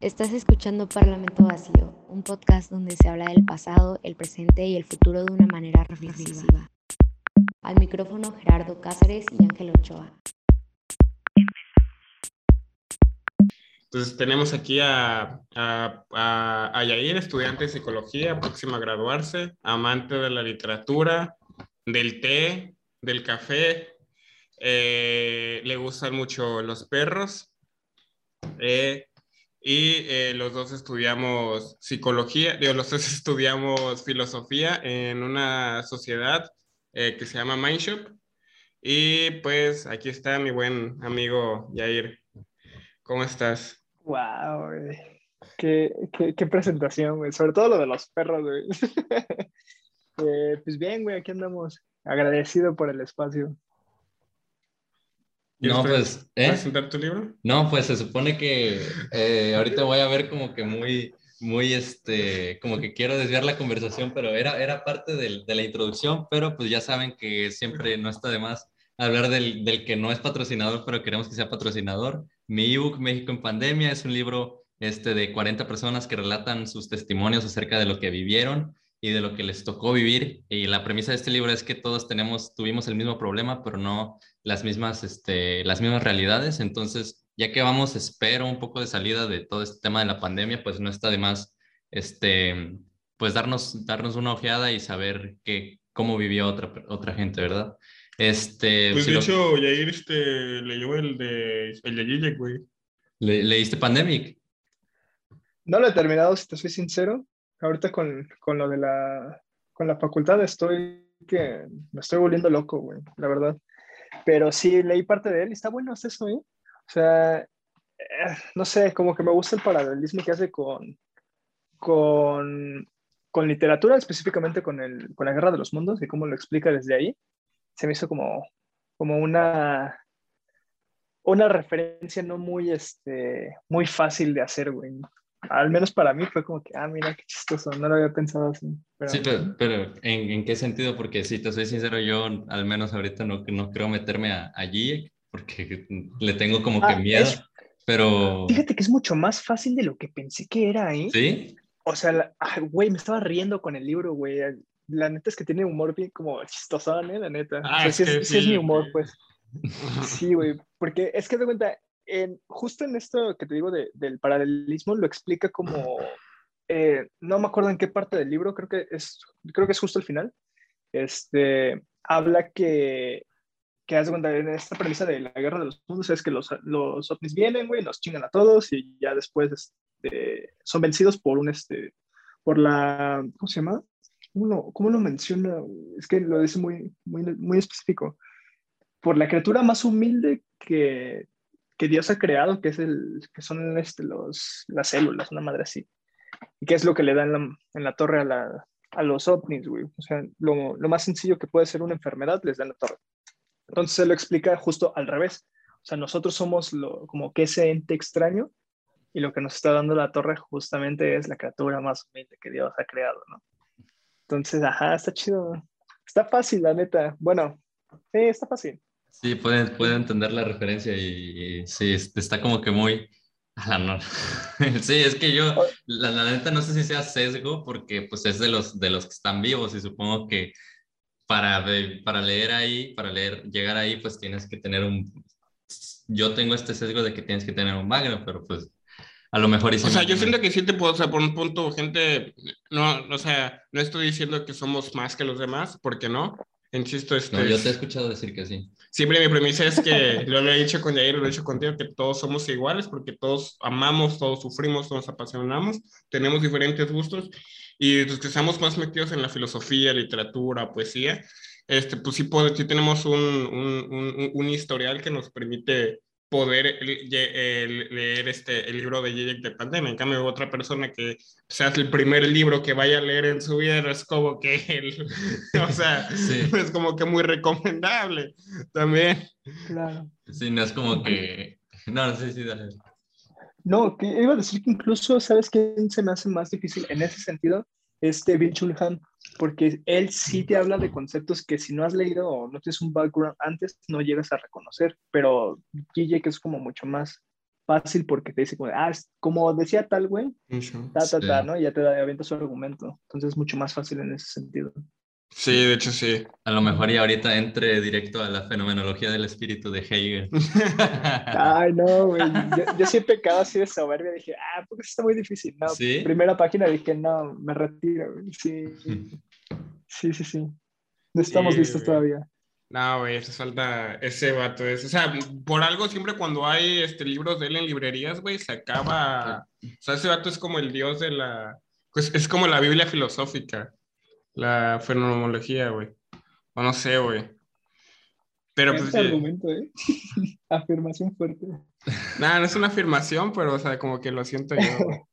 Estás escuchando Parlamento Vacío, un podcast donde se habla del pasado, el presente y el futuro de una manera reflexiva. Al micrófono Gerardo Cáceres y Ángel Ochoa. Entonces tenemos aquí a, a, Yair, estudiante de psicología, próxima a graduarse, amante de la literatura, del té, del café, eh, le gustan mucho los perros. Eh, y eh, los dos estudiamos psicología, digo, los dos estudiamos filosofía en una sociedad que se llama Mindshop. Y pues aquí está mi buen amigo Yair. ¿Cómo estás? Wow, qué, qué, qué, presentación, güey. Sobre todo lo de los perros, güey. pues bien, güey, aquí andamos. Agradecido por el espacio. No, pues. ¿eh? presentar tu libro? No, pues se supone que eh, ahorita voy a ver como que muy, muy, este, como que quiero desviar la conversación, pero era, era parte del, de la introducción, pero pues ya saben que siempre no está de más hablar del, del que no es patrocinador, pero queremos que sea patrocinador. Mi ebook México en Pandemia es un libro este, de 40 personas que relatan sus testimonios acerca de lo que vivieron y de lo que les tocó vivir. Y la premisa de este libro es que todos tenemos, tuvimos el mismo problema, pero no las mismas, este, las mismas realidades. Entonces, ya que vamos, espero un poco de salida de todo este tema de la pandemia, pues no está de más, este, pues darnos, darnos una ojeada y saber que, cómo vivió otra, otra gente, ¿verdad? Este, pues de hecho, Yair este, leyó el de, el de güey. ¿Leíste Pandemic? No lo he terminado, si te soy sincero ahorita con, con lo de la, con la facultad estoy que me estoy volviendo loco, güey, la verdad. Pero sí, leí parte de él y está bueno eso, ¿eh? O sea, eh, no sé, como que me gusta el paralelismo que hace con, con, con literatura, específicamente con, el, con la Guerra de los Mundos y cómo lo explica desde ahí. Se me hizo como, como una, una referencia no muy, este, muy fácil de hacer, güey al menos para mí fue como que, ah, mira qué chistoso, no lo había pensado así. Sí, pero, ¿en, ¿en, qué sentido? Porque si te soy sincero, yo al menos ahorita no, no creo meterme a, allí porque le tengo como que ah, miedo, pero... Fíjate que es mucho más fácil de lo que pensé que era, ¿eh? ¿Sí? O sea, güey, me estaba riendo con el libro, güey. La neta es que tiene humor bien como chistoso, ¿eh? La neta. Ah, o sea, sí, es, sí es mi humor, pues. Sí, güey, porque es que de cuenta, justo en esto que te digo del paralelismo, lo explica como, eh, no me acuerdo en qué parte del libro, creo que es, creo que es justo el final, este, habla que, que hace cuenta en esta premisa de la guerra de los mundos es que los, los ovnis vienen, güey, nos chingan a todos y ya después este, son vencidos por un, este, por la, ¿cómo se llama? ¿Cómo lo, cómo lo menciona? Es que lo dice muy, muy, muy específico. Por la criatura más humilde que que Dios ha creado, que, es el, que son este, los, las células, una madre así. Y que es lo que le dan en la, torre a, la, a, los ovnis, güey. O sea, lo, lo, más sencillo que puede ser una enfermedad, les dan la torre. Entonces se lo explica justo al revés. O sea, nosotros somos lo, como que ese ente extraño y lo que nos está dando la torre justamente es la criatura más humilde que Dios ha creado, ¿no? Entonces, ajá, está chido. Está fácil, la neta. Bueno, sí, está fácil. Sí, pueden, puede entender la referencia y, sí, está como que muy... sí, es que yo, la, la, neta, no sé si sea sesgo, porque pues es de los, de los que están vivos y supongo que para, para leer ahí, para leer, llegar ahí, pues tienes que tener un... Yo tengo este sesgo de que tienes que tener un background, pero pues a lo mejor... O sea, yo siento que sí te puedo, o sea, por un punto, gente, no, o sea, no estoy diciendo que somos más que los demás, porque no, insisto, este... No, yo te he escuchado decir que sí siempre mi premisa es que, lo, he dicho con Jair, lo he dicho contigo, que todos somos iguales porque todos amamos, todos sufrimos, todos apasionamos, tenemos diferentes gustos y los que estamos más metidos en la filosofía, literatura, poesía, este, pues sí, sí tenemos un, un, un historial que nos permite poder leer este, el libro de Zizek de Pandemia. En cambio, otra persona que sea el primer libro que vaya a leer en su vida es como que él, o sea, es como que muy recomendable también. Claro. Sí, no es como que... No, no sé si... Dale. No, que iba a decir que incluso, ¿sabes quién se me hace más difícil en ese sentido? Este Bill Chulhan, porque él sí te habla de conceptos que si no has leído o no tienes un background antes, no llegas a reconocer, pero Guille que es como mucho más fácil porque te dice como, ah, como decía tal güey, ta, ta, ta, ¿no? Y ya te da avienta su argumento. Entonces es mucho más fácil en ese sentido. Sí, de hecho sí. A lo mejor y ahorita entre directo a la fenomenología del espíritu de Hegel. Ay, no, güey. Yo, yo sí he pecado así de soberbia. Dije, ah, porque está muy difícil. No, ¿Sí? primera página dije, no, me retiro. Sí, sí, sí, sí. No estamos listos todavía. No, güey, eso falta ese vato. Es, o sea, por algo siempre cuando hay este, libros de él en librerías, güey, se acaba. O sea, ese vato es como el dios de la. Pues es como la Biblia filosófica, la fenomenología, güey. O no sé, güey. Pero pues. Este argumento, ¿eh? Afirmación fuerte. Nada, no es una afirmación, pero, o sea, como que lo siento yo, güey.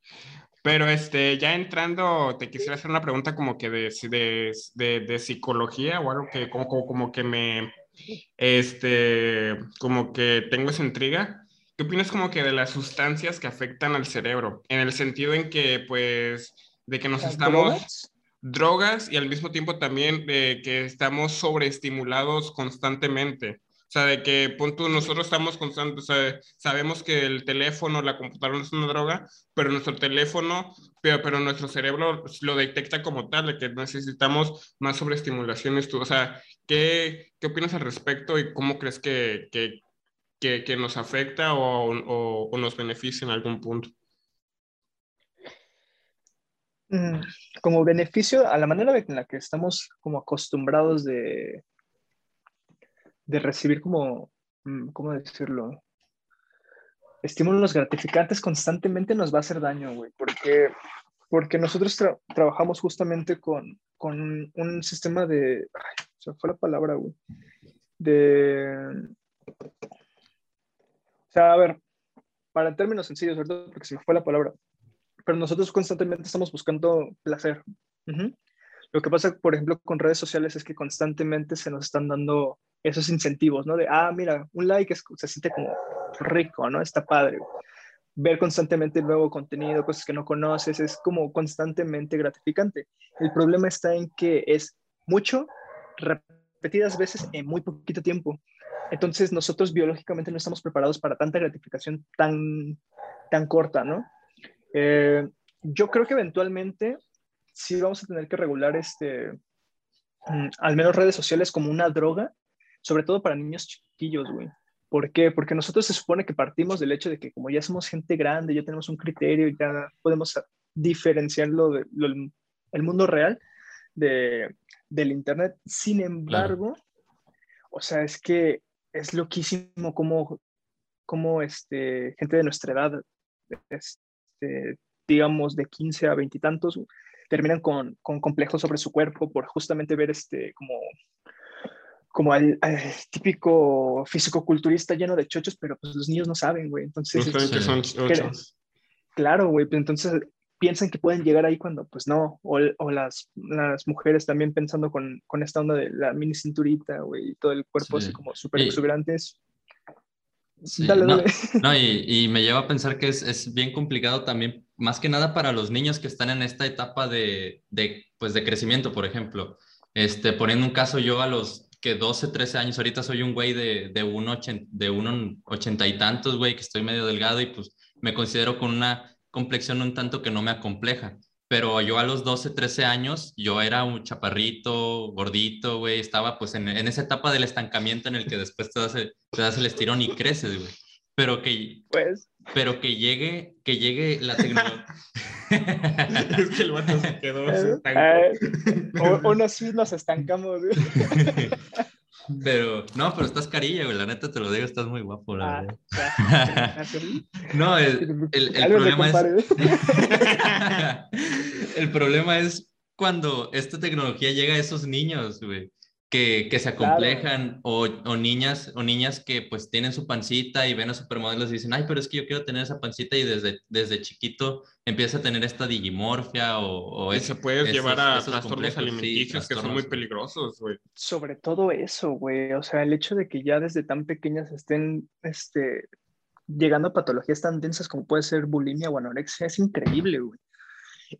Pero este, ya entrando, te quisiera hacer una pregunta como que de, de, de, psicología o algo que como, como, como, que me, este, como que tengo esa intriga. ¿Qué opinas como que de las sustancias que afectan al cerebro? En el sentido en que, pues, de que nos estamos... Drogas? Y al mismo tiempo también de que estamos sobreestimulados constantemente. O sea, de que punto, nosotros estamos constantes, o sea, sabemos que el teléfono, la computadora no es una droga, pero nuestro teléfono, pero, pero nuestro cerebro lo detecta como tal, de que necesitamos más sobreestimulaciones. O sea, ¿qué, ¿qué opinas al respecto y cómo crees que, que, que, que nos afecta o, o, o, nos beneficia en algún punto? Mm, como beneficio, a la manera en la que estamos como acostumbrados de, de recibir como, mm, ¿cómo decirlo? Estímulos gratificantes constantemente nos va a hacer daño, güey, porque, porque nosotros trabajamos justamente con, con un sistema de, ay, se fue la palabra, güey, de, o sea, a ver, para términos sencillos, ¿verdad? Porque se me fue la palabra, pero nosotros constantemente estamos buscando placer. Lo que pasa, por ejemplo, con redes sociales es que constantemente se nos están dando esos incentivos, ¿no? De, ah, mira, un like es, se siente como rico, ¿no? Está padre. Ver constantemente nuevo contenido, cosas que no conoces, es como constantemente gratificante. El problema está en que es mucho, repetidas veces en muy poquito tiempo. Entonces nosotros biológicamente no estamos preparados para tanta gratificación tan, tan corta, ¿no? Eh, yo creo que eventualmente sí vamos a tener que regular este, mm, al menos redes sociales como una droga sobre todo para niños chiquillos, güey. ¿Por qué? Porque nosotros se supone que partimos del hecho de que como ya somos gente grande, ya tenemos un criterio, ya podemos diferenciarlo del el mundo real de, del Internet. Sin embargo, o sea, es que es loquísimo como, como este, gente de nuestra edad, este, digamos de 15 a 20 y tantos, terminan con, con complejos sobre su cuerpo por justamente ver este, como como el, típico físico-culturista lleno de chochos, pero pues los niños no saben, güey. Entonces, que son chochos. Claro, güey, pues entonces piensan que pueden llegar ahí cuando pues no, o, o las, las, mujeres también pensando con, con, esta onda de la mini cinturita, güey, y todo el cuerpo así como súper Dale, no, dale. no y, y, me lleva a pensar que es, es, bien complicado también, más que nada para los niños que están en esta etapa de, de, pues, de crecimiento, por ejemplo. Este, poniendo un caso, yo a los que 12, 13 años, ahorita soy un güey de, de, uno, de uno ochenta y tantos, güey, que estoy medio delgado y pues me considero con una complexión un tanto que no me acompleja. Pero yo a los 12, 13 años, yo era un chaparrito, gordito, güey, estaba pues en, en esa etapa del estancamiento en el que después te das el, te das el estirón y creces, güey. Pero que, pues. pero que llegue, que llegue la tecnología. es que el vato se quedó. Se eh, uno sí nos estancamos. Pero, no, pero estás carilla, güey. La neta te lo digo, estás muy guapo, la ah, no, el, el, el problema es. el problema es cuando esta tecnología llega a esos niños, güey que, que se acomplejan o, o, niñas o niñas que pues tienen su pancita y ven a supermodelos y dicen, ay, pero es que yo quiero tener esa pancita y desde, desde chiquito empieza a tener esta digimorfia o... o se puede llevar a trastornos alimenticios que son muy peligrosos, güey. Sobre todo eso, güey. O sea, el hecho de que ya desde tan pequeñas estén este, llegando a patologías tan densas como puede ser bulimia o anorexia es increíble, güey.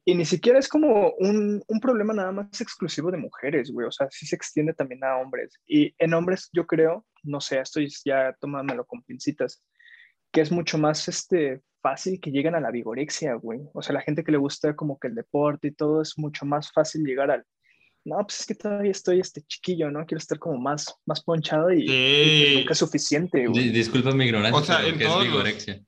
Y ni siquiera es como un, un, problema nada más exclusivo de mujeres, güey. O sea, sí se extiende también a hombres. Y en hombres, yo creo, no sé, estoy ya tomándolo con pincitas, que es mucho más este, fácil que lleguen a la vigorexia, güey. O sea, la gente que le gusta como que el deporte y todo es mucho más fácil llegar al, no, pues es que todavía estoy este chiquillo, ¿no? Quiero estar como más, más ponchado y, pues nunca es suficiente, güey. Disculpa mi ignorancia, o sea, ¿qué es vigorexia?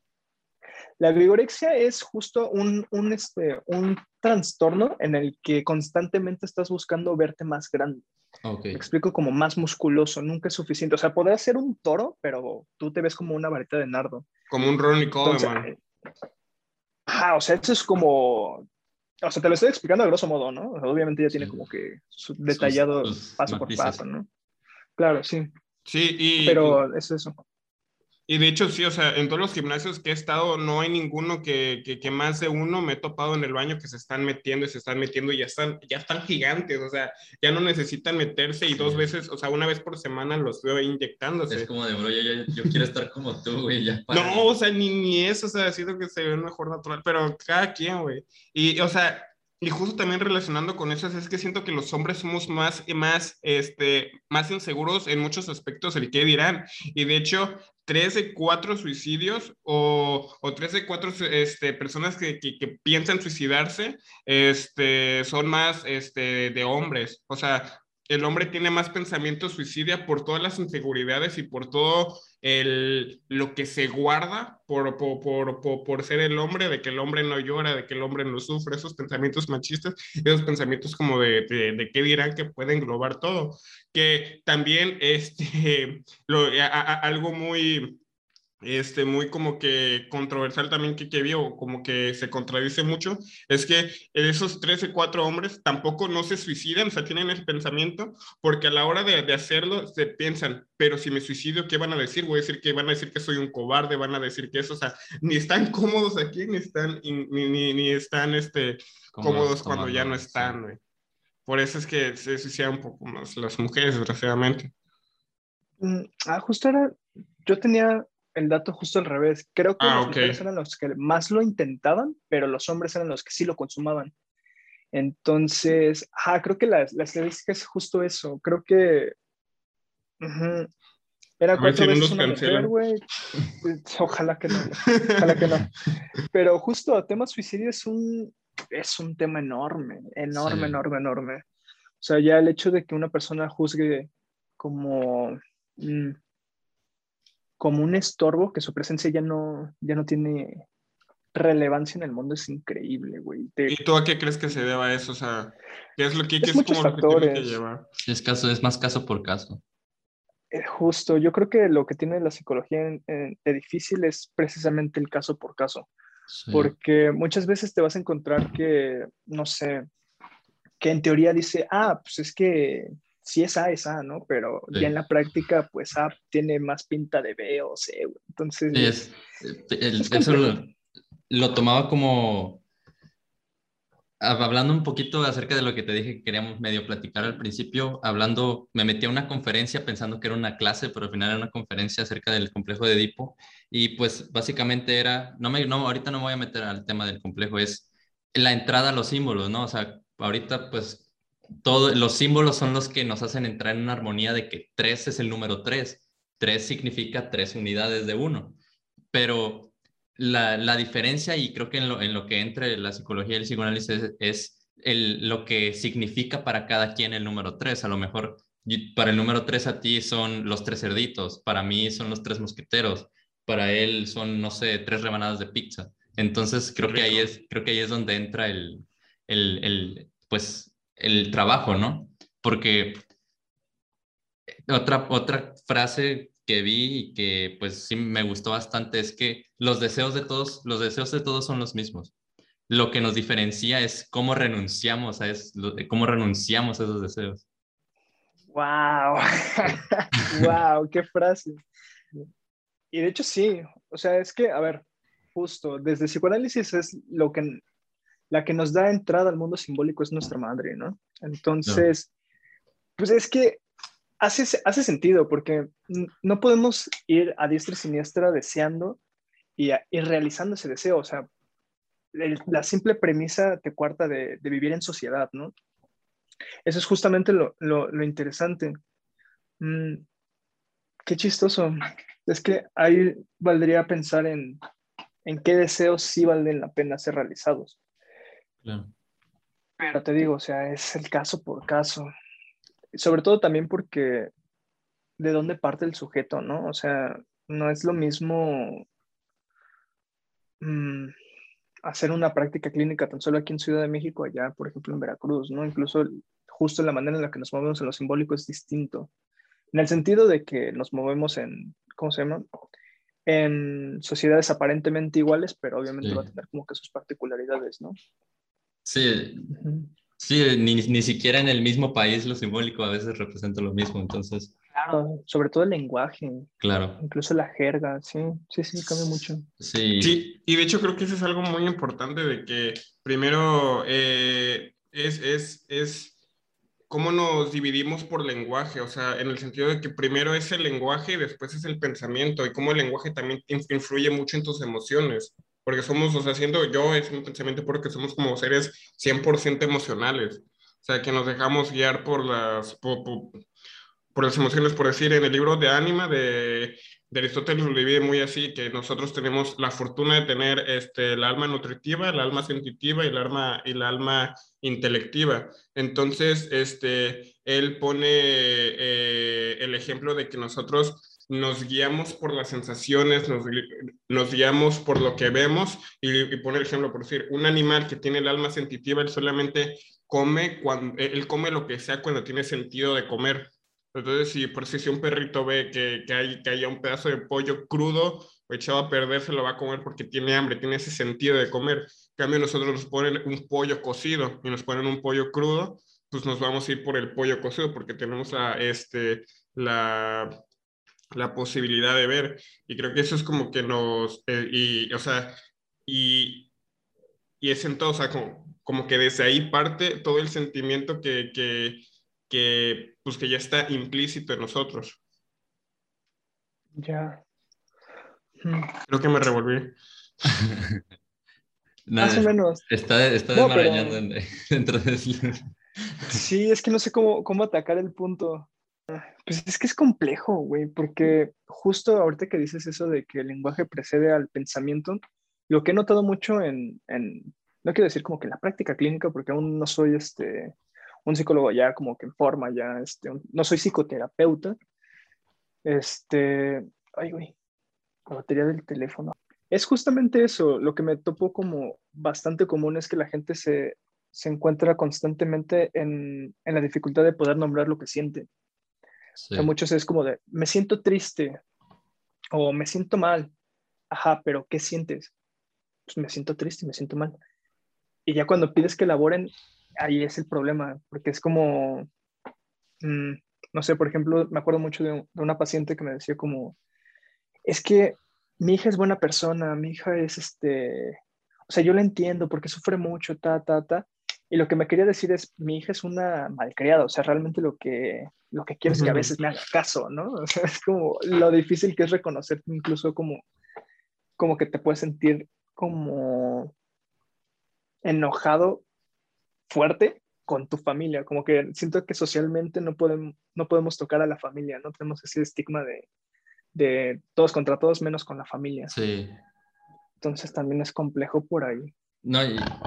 La vigorexia es justo un, un, este, un trastorno en el que constantemente estás buscando verte más grande. Okay. Me explico como más musculoso, nunca es suficiente. O sea, podrás ser un toro, pero tú te ves como una varita de nardo. Como un Ronnie Coleman. Ah, o sea, eso es como o sea, te lo estoy explicando a grosso modo, ¿no? obviamente ya tiene como que detallado paso por paso, ¿no? Claro, sí. Sí, y... Pero es eso. Y de hecho, sí, o sea, en todos los gimnasios que he estado, no hay ninguno que, que, más de uno me he topado en el baño que se están metiendo y se están metiendo y ya están, ya están gigantes, o sea, ya no necesitan meterse y dos veces, o sea, una vez por semana los veo inyectándose. Es como de, bro, yo, yo, quiero estar como tú, güey, ya. No, o sea, ni, ni eso, o sea, sido que se ve mejor natural, pero cada quien, güey. Y, o sea, y justo también relacionando con eso, es que siento que los hombres somos más, más, este, más inseguros en muchos aspectos, el que dirán. Y de hecho, tres de cuatro suicidios o, o tres de cuatro este, personas que, que, que, piensan suicidarse este, son más este, de hombres. O sea, el hombre tiene más pensamiento suicidia por todas las inseguridades y por todo el, lo que se guarda por, por, por, por, ser el hombre, de que el hombre no llora, de que el hombre no sufre, esos pensamientos machistas, esos pensamientos como de, de, de qué dirán que puede englobar todo. Que también este, lo, algo muy este, muy como que controversial también que, que vio, como que se contradice mucho, es que esos 13, cuatro hombres tampoco no se suicidan, o sea, tienen el pensamiento, porque a la hora de, de, hacerlo se piensan, pero si me suicidio, ¿qué van a decir? Voy a decir que van a decir que soy un cobarde, van a decir que eso, o sea, ni están cómodos aquí, ni están, ni, ni, ni están este, cómodos, cuando ya no están, güey. Por eso es que se suicidan un poco más las mujeres, desgraciadamente. Mm, ah, justo era, yo tenía el dato justo al revés. Creo que ah, las mujeres eran los que más lo intentaban, pero los hombres eran los que sí lo consumaban. Entonces, ah, creo que la, la estadística es justo eso. Creo que era cuatro veces una mujer, güey. Ojalá que no. Ojalá que no. Pero justo a tema suicidio es un, es un tema enorme, enorme, enorme, enorme. O sea, ya el hecho de que una persona juzgue como... Mm, como un estorbo, que su presencia ya no, ya no tiene relevancia en el mundo es increíble, güey. ¿Y tú a qué crees que se deba eso? O sea, ¿qué es lo que, es, como lo que tiene que llevar? Es, caso, es más caso por caso. Eh, justo, yo creo que lo que tiene la psicología de difícil es precisamente el caso por caso. Porque muchas veces te vas a encontrar que, no sé, que en teoría dice, ah, pues es que si es A, es A, ¿no? Pero ya en la práctica, pues A tiene más pinta de B o C, Entonces. eso lo, tomaba como. Hablando un poquito acerca de lo que te dije que queríamos medio platicar al principio, hablando, me metí a una conferencia pensando que era una clase, pero al final era una conferencia acerca del complejo de Edipo. Y pues básicamente era, no me, no, ahorita no me voy a meter al tema del complejo, es la entrada a los símbolos, ¿no? O sea, ahorita pues todos los símbolos son los que nos hacen entrar en una armonía de que 3 es el número 3. 3 significa tres unidades de uno. Pero la, la diferencia, y creo que en lo, en lo, que entra la psicología y el psicoanálisis es, el, lo que significa para cada quien el número 3. A lo mejor para el número 3 a ti son los tres cerditos, para mí son los tres mosqueteros, para él son, no sé, tres rebanadas de pizza. Entonces creo que ahí es, creo que ahí es donde entra el, el, el pues el trabajo, ¿no? Porque otra, otra frase que vi y que pues sí me gustó bastante es que los deseos de todos, los deseos de todos son los mismos. Lo que nos diferencia es cómo renunciamos a, es, cómo renunciamos a esos deseos. ¡Wow! ¡Wow! ¡Qué frase! Y de hecho sí, o sea, es que, a ver, justo, desde psicoanálisis es lo que la que nos da entrada al mundo simbólico es nuestra madre, ¿no? Entonces, pues es que hace, hace sentido porque no podemos ir a diestra y siniestra deseando y, realizando ese deseo, o sea, la simple premisa te cuarta de, vivir en sociedad, ¿no? Eso es justamente lo, interesante. Mm, qué chistoso. Es que ahí valdría pensar en, en qué deseos sí valen la pena ser realizados. Claro. Pero te digo, o sea, es el caso por caso. Sobre todo también porque de dónde parte el sujeto, ¿no? O sea, no es lo mismo mm, hacer una práctica clínica tan solo aquí en Ciudad de México, allá, por ejemplo, en Veracruz, ¿no? Incluso justo la manera en la que nos movemos en lo simbólico es distinto. En el sentido de que nos movemos en, ¿cómo se llama? En sociedades aparentemente iguales, pero obviamente va a tener como que sus particularidades, ¿no? Sí, sí ni, ni siquiera en el mismo país lo simbólico a veces representa lo mismo, entonces... Claro, sobre todo el lenguaje. Claro. Incluso la jerga, sí, sí, sí, cambia mucho. Sí. Sí, y de hecho creo que eso es algo muy importante de que primero eh, es, es, es cómo nos dividimos por lenguaje, o sea, en el sentido de que primero es el lenguaje y después es el pensamiento, y cómo el lenguaje también influye mucho en tus emociones, porque somos, o sea, siendo yo es un pensamiento porque somos como seres 100% emocionales, o sea, que nos dejamos guiar por las, por, por las emociones, por decir, en el libro de Ánima de, de, Aristóteles lo divide muy así, que nosotros tenemos la fortuna de tener este, el alma nutritiva, el alma sensitiva y el alma, y el alma intelectiva. Entonces, este, él pone eh, el ejemplo de que nosotros nos guiamos por las sensaciones, nos, nos guiamos por lo que vemos y, y, ejemplo por decir, un animal que tiene el alma sensitiva, él solamente come cuando, él come lo que sea cuando tiene sentido de comer entonces, si por si un perrito ve que, que, hay, que haya un pedazo de pollo crudo o echado a perder, se lo va a comer porque tiene hambre, tiene ese sentido de comer. En cambio, nosotros nos ponen un pollo cocido y nos ponen un pollo crudo, pues nos vamos a ir por el pollo cocido porque tenemos este, la, la posibilidad de ver. Y creo que eso es como que nos, eh, y, o sea, y, y es en todo, o sea, como, como que desde ahí parte todo el sentimiento que, que que, pues, que ya está implícito en nosotros. Ya. Hmm. Creo que me revolví. Más o menos. Está, está desmarañando dentro de Sí, es que no sé cómo, cómo atacar el punto. Pues es que es complejo, güey, porque justo ahorita que dices eso de que el lenguaje precede al pensamiento, lo que he notado mucho en, en no quiero decir como que en la práctica clínica, porque aún no soy este, un psicólogo ya como que en forma, ya, este, no soy psicoterapeuta. Este, ay, güey, la batería del teléfono. Es justamente eso, lo que me topo como bastante común es que la gente se, se encuentra constantemente en, en, la dificultad de poder nombrar lo que siente. Sí. muchos es como de, me siento triste o me siento mal. Ajá, pero ¿qué sientes? Pues me siento triste, me siento mal. Y ya cuando pides que elaboren, ahí es el problema, porque es como, mm, no sé, por ejemplo, me acuerdo mucho de, una paciente que me decía como, es que mi hija es buena persona, mi hija es este, o sea, yo la entiendo porque sufre mucho, ta, ta, ta. Y lo que me quería decir es, mi hija es una malcriada, o sea, realmente lo que, lo que quiero es que a veces me haga caso, ¿no? O sea, es como lo difícil que es reconocer incluso como, como que te puedes sentir como enojado fuerte con tu familia, como que siento que socialmente no podemos, no podemos tocar a la familia, no tenemos ese estigma de, de todos contra todos menos con la familia. Sí. Entonces también es complejo por ahí. No,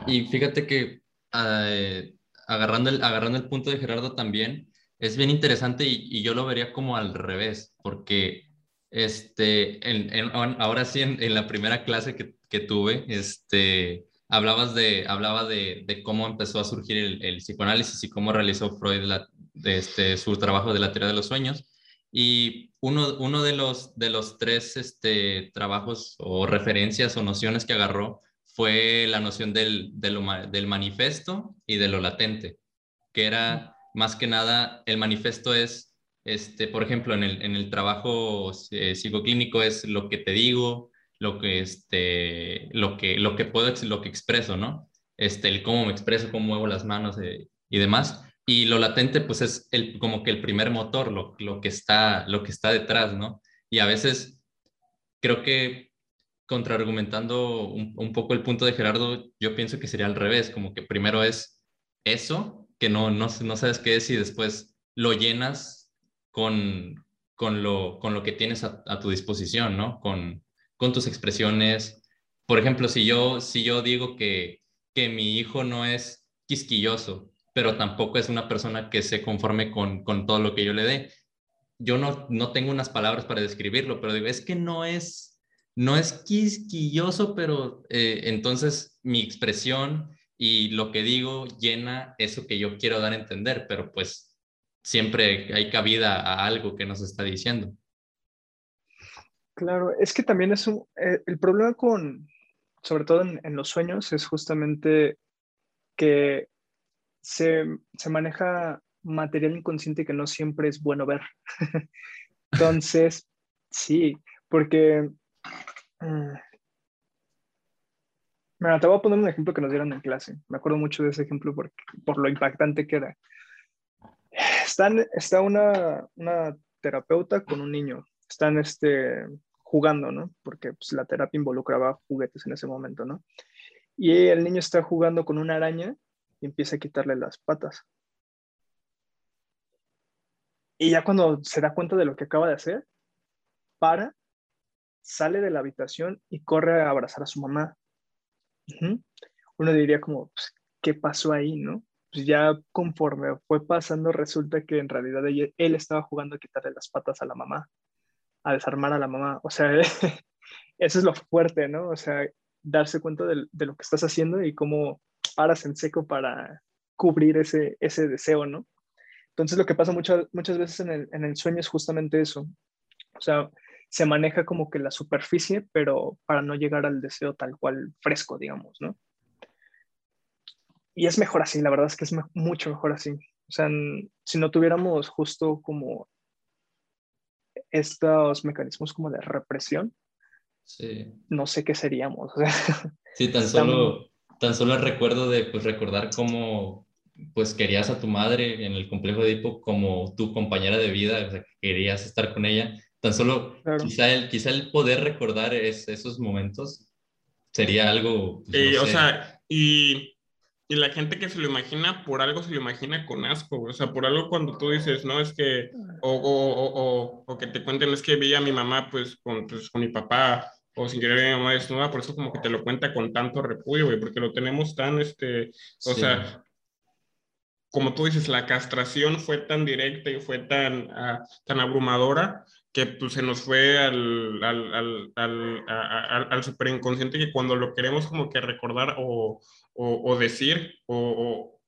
y, fíjate que eh, agarrando, el, agarrando el punto de Gerardo también, es bien interesante y, yo lo vería como al revés, porque este, en, ahora sí, en, la primera clase que, tuve, este, hablabas de, hablaba de, cómo empezó a surgir el, psicoanálisis y cómo realizó Freud este, su trabajo de la teoría de los sueños. Y uno, uno de, los, de los tres este, trabajos o referencias o nociones que agarró fue la noción del, del, del manifiesto y de lo latente, que era más que nada, el manifiesto es, este, por ejemplo, en el, en el trabajo eh, psicoclínico es lo que te digo, lo que, este, lo que, lo que puedo, lo que expreso, ¿no? Este, el cómo me expreso, cómo muevo las manos eh, y demás. Y lo latente, pues es el, como que el primer motor, lo, lo, que está, lo que está detrás, ¿no? Y a veces creo que contraargumentando un, un poco el punto de Gerardo, yo pienso que sería al revés, como que primero es eso, que no, no, no sabes qué es y después lo llenas con, con lo, con lo que tienes a, tu disposición, ¿no? Con, con tus expresiones. Por ejemplo, si yo, si yo digo que, que mi hijo no es quisquilloso, pero tampoco es una persona que se conforme con, con todo lo que yo le dé, yo no, no tengo unas palabras para describirlo, pero digo, es que no es, no es quisquilloso, pero eh, entonces mi expresión y lo que digo llena eso que yo quiero dar a entender, pero pues siempre hay cabida a algo que nos está diciendo. Claro, es que también es un, eh, el problema con, sobre todo en, los sueños, es justamente que se, maneja material inconsciente que no siempre es bueno ver. Entonces, sí, porque... Mm, te voy a poner un ejemplo que nos dieron en clase. Me acuerdo mucho de ese ejemplo por, por lo impactante que era está una, terapeuta con un niño, están este, jugando, ¿no? Porque pues, la terapia involucraba juguetes en ese momento, ¿no? Y el niño está jugando con una araña y empieza a quitarle las patas. Y ya cuando se da cuenta de lo que acaba de hacer, para, sale de la habitación y corre a abrazar a su mamá. Uno diría como, pues, ¿qué pasó ahí, no? pues ya conforme fue pasando, resulta que en realidad él estaba jugando a quitarle las patas a la mamá, a desarmar a la mamá. O sea, eso es lo fuerte, ¿no? O sea, darse cuenta de, lo que estás haciendo y cómo paras en seco para cubrir ese, ese deseo, ¿no? Entonces lo que pasa muchas muchas veces en el, en el sueño es justamente eso. O sea, se maneja como que la superficie, pero para no llegar al deseo tal cual fresco, digamos, ¿no? y es mejor así, la verdad es que es mucho mejor así. O sea, si no tuviéramos justo como estos mecanismos como de represión, no sé qué seríamos. sí, tan solo, tan solo el recuerdo de pues, recordar cómo pues querías a tu madre en el complejo de Edipo como tu compañera de vida, o sea, querías estar con ella. Tan solo quizá, el, quizá el poder recordar esos momentos sería algo... Pues, o sea, y y la gente que se lo imagina, por algo se lo imagina con asco, o sea, por algo cuando tú dices, no, es que, o, o, o, o que te cuenten, es que vi a mi mamá, pues, con, pues, con mi papá, o sin querer mi mamá desnuda, por eso como que te lo cuenta con tanto repudio, güey, porque lo tenemos tan, este, o sea, como tú dices, la castración fue tan directa y fue tan, uh, tan abrumadora que pues, se nos fue al, al, al, al, al superinconsciente que cuando lo queremos como que recordar o, o, decir o,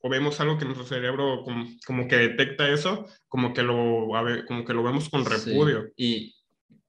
o, vemos algo que nuestro cerebro como, que detecta eso, como que lo, como que lo vemos con repudio. Y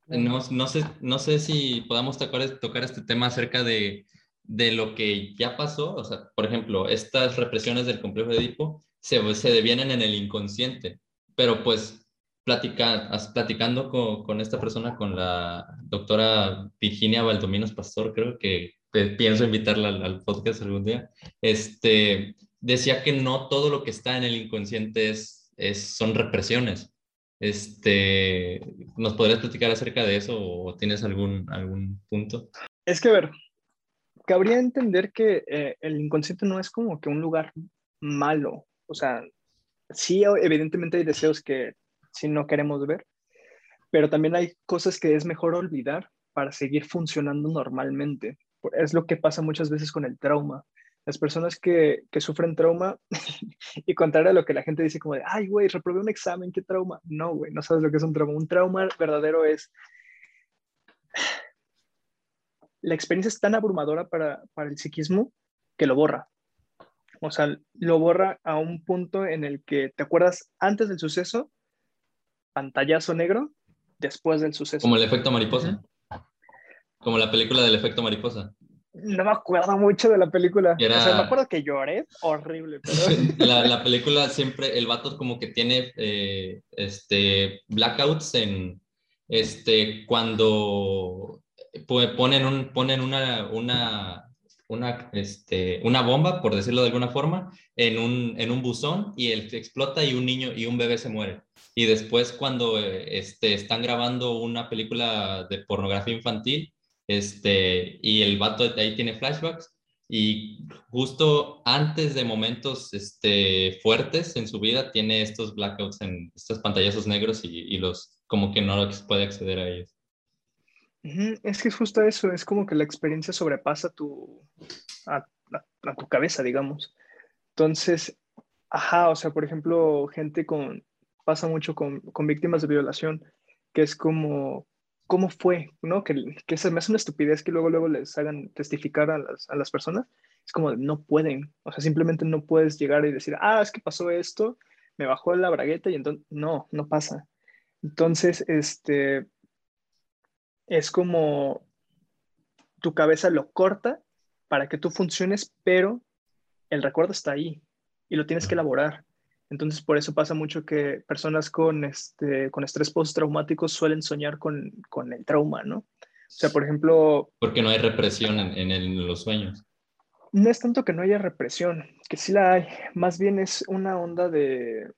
no, no, sé, no sé si podamos tocar, tocar este tema acerca de, de lo que ya pasó. O sea, por ejemplo, estas represiones del complejo de Edipo se, se devienen en el inconsciente, pero pues platicando con, con, esta persona, con la doctora Virginia Valdominos Pastor, creo que pienso invitarla al, podcast algún día, este, decía que no todo lo que está en el inconsciente es, es, son represiones. Este, ¿Nos podrías platicar acerca de eso o tienes algún, algún punto? Es que, a ver, cabría entender que eh, el inconsciente no es como que un lugar malo. O sea, sí, evidentemente hay deseos que sí no queremos ver, pero también hay cosas que es mejor olvidar para seguir funcionando normalmente es lo que pasa muchas veces con el trauma. Las personas que, que sufren trauma, y contrario a lo que la gente dice como de, ay, güey, reprobé un examen, qué trauma. No, güey, no sabes lo que es un trauma. Un trauma verdadero es... La experiencia es tan abrumadora para, para el psiquismo que lo borra. O sea, lo borra a un punto en el que te acuerdas antes del suceso, pantallazo negro, después del suceso. Como el efecto mariposa. Como la película del efecto mariposa. No me acuerdo mucho de la película. O sea, me acuerdo que lloré horrible. la, la, película siempre, el vato como que tiene eh, este, blackouts en, este, cuando ponen, un, ponen una, una, una, este, una bomba, por decirlo de alguna forma, en un, en un buzón y él explota y un niño y un bebé se muere. Y después cuando eh, este, están grabando una película de pornografía infantil, este, y el vato ahí tiene flashbacks, y justo antes de momentos este, fuertes en su vida tiene estos blackouts, en estos pantallazos negros y, y los como que no puede acceder a ellos. Es que es justo eso, es como que la experiencia sobrepasa tu, a, tu cabeza, digamos. Entonces, ajá, o sea, por ejemplo, gente con, pasa mucho con, con víctimas de violación, que es como, ¿cómo fue? ¿No? Que, que se me hace una estupidez que luego, luego les hagan testificar a las, a las personas. Es como, no pueden, o sea, simplemente no puedes llegar y decir, ah, es que pasó esto, me bajó la bragueta y entonces, no, no pasa. Entonces, este, es como tu cabeza lo corta para que tú funciones, pero el recuerdo está ahí y lo tienes que elaborar. Entonces, por eso pasa mucho que personas con, este, con estrés postraumático suelen soñar con, con, el trauma, ¿no? O sea, por ejemplo... Porque no hay represión en, en, los sueños. No es tanto que no haya represión, que sí la hay. Más bien es una onda de,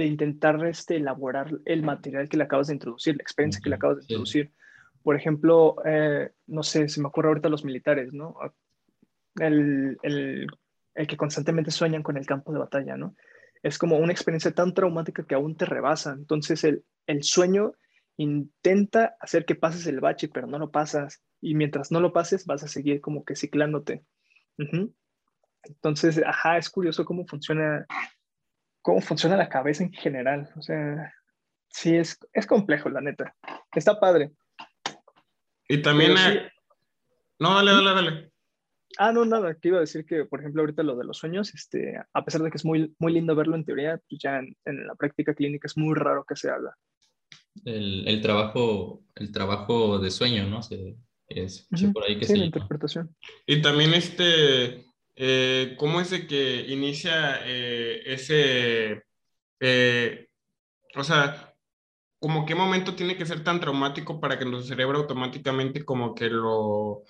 de intentar este, elaborar el material que le acabas de introducir, la experiencia que le acabas de introducir. Por ejemplo, eh, no sé, se me ocurre ahorita los militares, ¿no? El, el, el, que constantemente sueñan con el campo de batalla, ¿no? Es como una experiencia tan traumática que aún te rebasa. Entonces, el, el sueño intenta hacer que pases el bache, pero no lo pasas. Y mientras no lo pases, vas a seguir como que ciclándote. Entonces, ajá, es curioso cómo funciona cómo funciona la cabeza en general. O sea, sí, es, es complejo, la neta. Está padre. Y también... No, dale, dale, dale. Ah, no, nada, que iba a decir que, por ejemplo, ahorita lo de los sueños, este, a pesar de que es muy, muy lindo verlo en teoría, pues ya en, la práctica clínica es muy raro que se haga. El, el trabajo, el trabajo de sueño, ¿no? Se, es por ahí que sí, la interpretación. Y también este, eh, ¿cómo es de que inicia eh, ese, eh, o sea, como qué momento tiene que ser tan traumático para que nuestro cerebro automáticamente como que lo,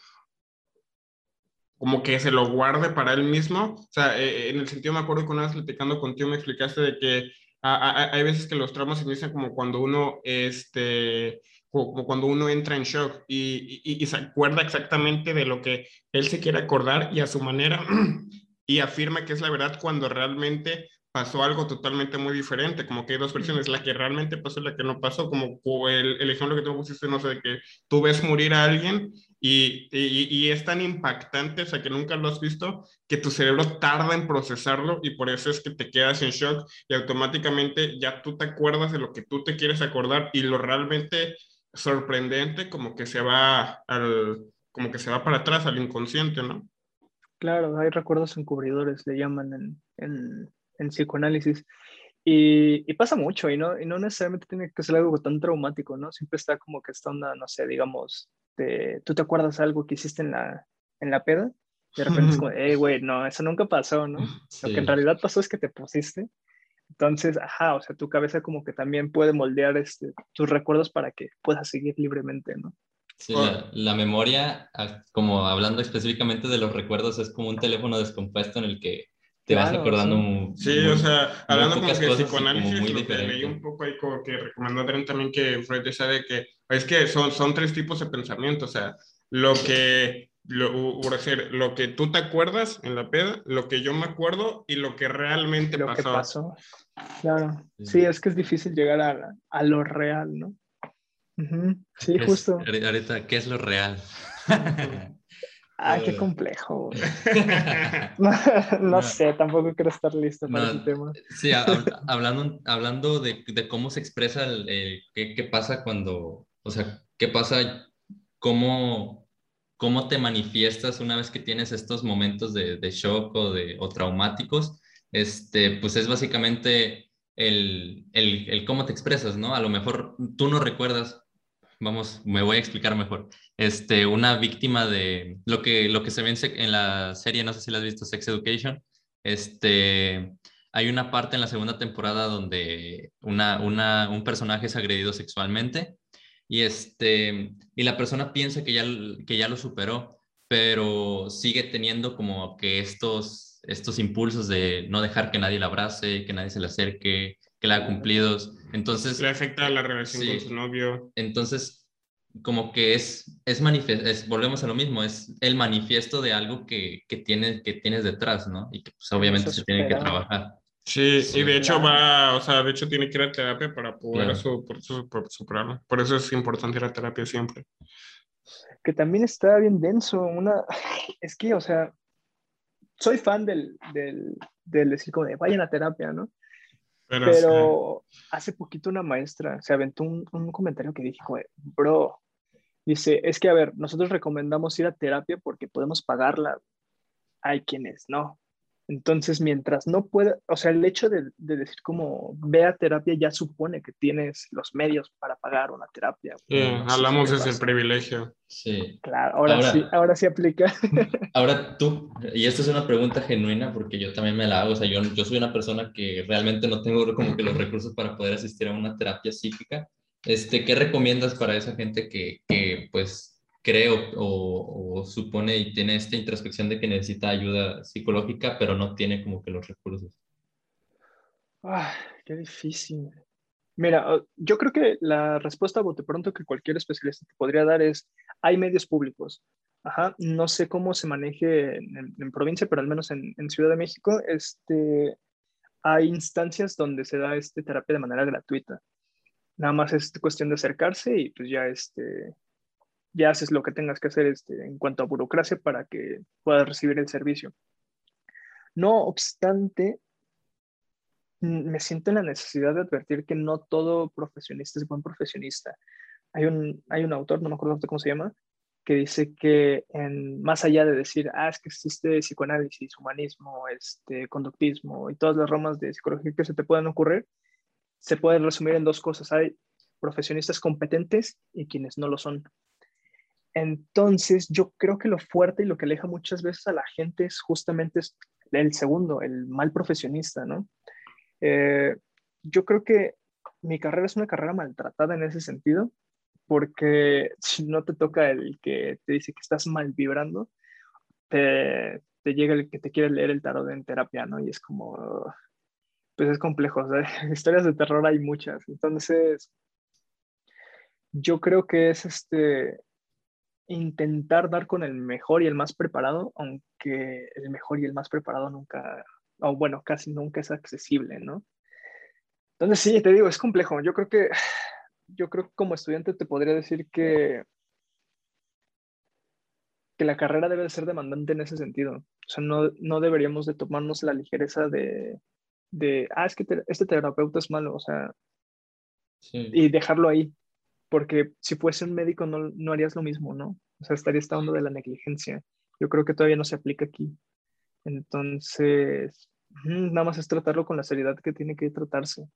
como que se lo guarde para él mismo? O sea, en el sentido me acuerdo que una vez platicando contigo me explicaste de que hay veces que los traumas inician como cuando uno, este, como cuando uno entra en shock y, y, se acuerda exactamente de lo que él se quiere acordar y a su manera y afirma que es la verdad cuando realmente pasó algo totalmente muy diferente, como que hay dos versiones, la que realmente pasó y la que no pasó, como el, el ejemplo que tú pusiste, no sé, de que tú ves morir a alguien y, y, y, es tan impactante, o sea, que nunca lo has visto, que tu cerebro tarda en procesarlo y por eso es que te quedas en shock y automáticamente ya tú te acuerdas de lo que tú te quieres acordar y lo realmente sorprendente como que se va al, como que se va para atrás al inconsciente, ¿no? Claro, hay recuerdos encubridores, le llaman en, en, en psicoanálisis. Y, y, pasa mucho, y no, y no necesariamente tiene que ser algo tan traumático, ¿no? Siempre está como que esta onda, no sé, digamos, de, tú te acuerdas algo que hiciste en la, en la peda, y de repente es como, hey, güey, no, eso nunca pasó, ¿no? Lo que en realidad pasó es que te pusiste entonces, ajá, o sea, tu cabeza como que también puede moldear este, tus recuerdos para que puedas seguir libremente, ¿no? Sí, la, memoria, ah, como hablando específicamente de los recuerdos, es como un teléfono descompuesto en el que te vas acordando sí. Muy, sí, o sea, hablando como que de psicoanálisis, lo que leí un poco ahí como que recomendó Adrián también que Freud sabe que es que son, son tres tipos de pensamiento, o sea, lo que lo, por decir, lo que tú te acuerdas en la peda, lo que yo me acuerdo y lo que realmente lo pasó. Que pasó. Claro, sí. es que es difícil llegar a, a lo real, ¿no? Sí, justo. Ahorita, ¿qué es lo real? ah, qué complejo. no, sé, tampoco quiero estar listo para ese tema. Sí, hablando, hablando de, de, cómo se expresa, el, qué, qué, pasa cuando, o sea, qué pasa, cómo, cómo te manifiestas una vez que tienes estos momentos de, de shock o, de, traumáticos este, pues es básicamente el, cómo te expresas, ¿no? A lo mejor tú no recuerdas, vamos, me voy a explicar mejor, este, una víctima de lo que, lo que se ve en, la serie, no sé si la has visto, Sex Education, este, hay una parte en la segunda temporada donde una, un personaje es agredido sexualmente y, este, y la persona piensa que ya, que ya lo superó, pero sigue teniendo como que estos estos impulsos de no dejar que nadie la abrace, que nadie se le acerque, que le haga cumplidos. Entonces... Le afecta la relación con su novio. Entonces, como que es, es, es, volvemos a lo mismo, es el manifiesto de algo que, que, tienes, que tienes detrás, ¿no? Y que pues obviamente se tiene que trabajar. Sí, y de hecho va, o sea, de hecho tiene que ir a terapia para poder su, su, superarlo. Por eso es importante ir a terapia siempre. Que también está bien denso, una, es que, o sea, soy fan del, del, del decir como de vayan a terapia, ¿no? Pero, hace poquito una maestra se aventó un, un comentario que dije, bro, dice, es que a ver, nosotros recomendamos ir a terapia porque podemos pagarla. Hay quienes no. Entonces, mientras no pueda, o sea, el hecho de, decir como ve a terapia ya supone que tienes los medios para pagar una terapia. hablamos desde el privilegio. Sí. Claro, ahora, sí, ahora sí aplica. Ahora tú, y esta es una pregunta genuina porque yo también me la hago, o sea, yo, yo soy una persona que realmente no tengo como que los recursos para poder asistir a una terapia psíquica. Este, ¿Qué recomiendas para esa gente que, que pues cree o, supone y tiene esta introspección de que necesita ayuda psicológica, pero no tiene como que los recursos? Ah, qué difícil. Mira, yo creo que la respuesta a bote pronto que cualquier especialista te podría dar es, hay medios públicos. Ajá, no sé cómo se maneje en, provincia, pero al menos en, en, Ciudad de México, este, hay instancias donde se da este terapia de manera gratuita. Nada más es cuestión de acercarse y pues ya este, ya haces lo que tengas que hacer este, en cuanto a burocracia para que puedas recibir el servicio. No obstante, me siento en la necesidad de advertir que no todo profesionista es buen profesionista. Hay un, hay un autor, no me acuerdo cómo se llama, que dice que en, más allá de decir, ah, es que existe psicoanálisis, humanismo, este, conductismo y todas las ramas de psicología que se te puedan ocurrir, se pueden resumir en dos cosas. Hay profesionistas competentes y quienes no lo son. Entonces, yo creo que lo fuerte y lo que aleja muchas veces a la gente es justamente el segundo, el mal profesionista, ¿no? Eh, yo creo que mi carrera es una carrera maltratada en ese sentido, porque si no te toca el que te dice que estás mal vibrando, te, llega el que te quiere leer el tarot en terapia, ¿no? Y es como, pues es complejo, historias de terror hay muchas, entonces yo creo que es este intentar dar con el mejor y el más preparado, aunque el mejor y el más preparado nunca, o bueno, casi nunca es accesible, ¿no? Entonces sí, te digo, es complejo. Yo creo que, yo creo que como estudiante te podría decir que, que la carrera debe ser demandante en ese sentido. O sea, no, no deberíamos de tomarnos la ligereza de, de ah, es que este terapeuta es malo, o sea, y dejarlo ahí porque si fuese un médico no, no harías lo mismo, ¿no? O sea, estaría estando de la negligencia. Yo creo que todavía no se aplica aquí. Entonces, nada más es tratarlo con la seriedad que tiene que tratarse.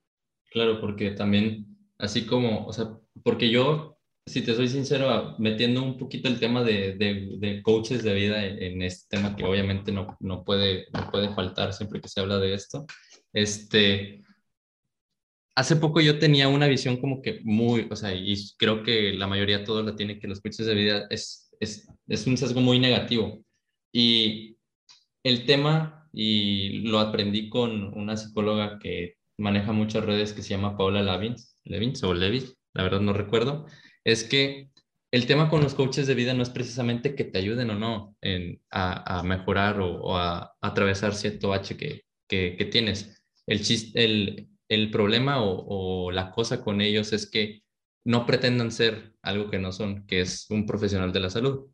Claro, porque también, así como, o sea, porque yo, si te soy sincero, metiendo un poquito el tema de, de, coaches de vida en, este tema que obviamente no, no, puede, no puede faltar siempre que se habla de esto, este, hace poco yo tenía una visión como que muy, o sea, y creo que la mayoría todos la tiene, que los coaches de vida es, es, es un sesgo muy negativo. Y el tema, y lo aprendí con una psicóloga que maneja muchas redes que se llama Paula Levins, Levins o Levis, la verdad no recuerdo, es que el tema con los coaches de vida no es precisamente que te ayuden o no en, a, a, mejorar o, o a, atravesar cierto H que, que, que tienes. El, chiste, el, el problema o, la cosa con ellos es que no pretendan ser algo que no son, que es un profesional de la salud.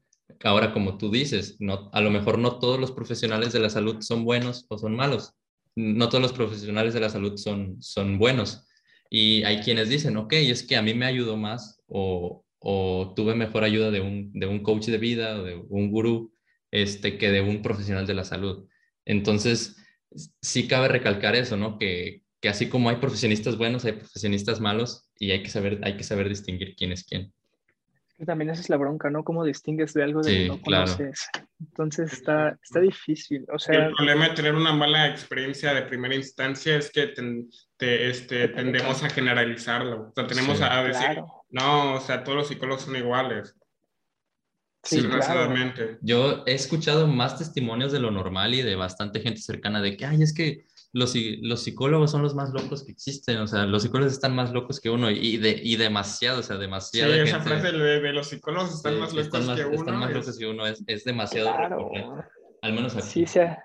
Ahora, como tú dices, no, a lo mejor no todos los profesionales de la salud son buenos o son malos. No todos los profesionales de la salud son, son buenos. Y hay quienes dicen, ok, es que a mí me ayudó más o, tuve mejor ayuda de un, de un coach de vida o de un gurú este, que de un profesional de la salud. Entonces, sí cabe recalcar eso, ¿no? Que, que así como hay profesionistas buenos, hay profesionistas malos y hay que saber, hay que saber distinguir quién es quién. También esa es la bronca, ¿no? ¿Cómo distingues de algo de que no conoces? Entonces está, está difícil. O sea, el problema de tener una mala experiencia de primera instancia es que te, este, tendemos a generalizarlo. O sea, tenemos a decir, no, o sea, todos los psicólogos son iguales. Sí, claro. Yo he escuchado más testimonios de lo normal y de bastante gente cercana de que, ay, es que los, los psicólogos son los más locos que existen, o sea, los psicólogos están más locos que uno y, de, y demasiado, o sea, demasiado. Sí, esa frase de, los psicólogos están más locos que uno. Están más locos que uno, es, es demasiado. Al menos aquí. Sí, sea,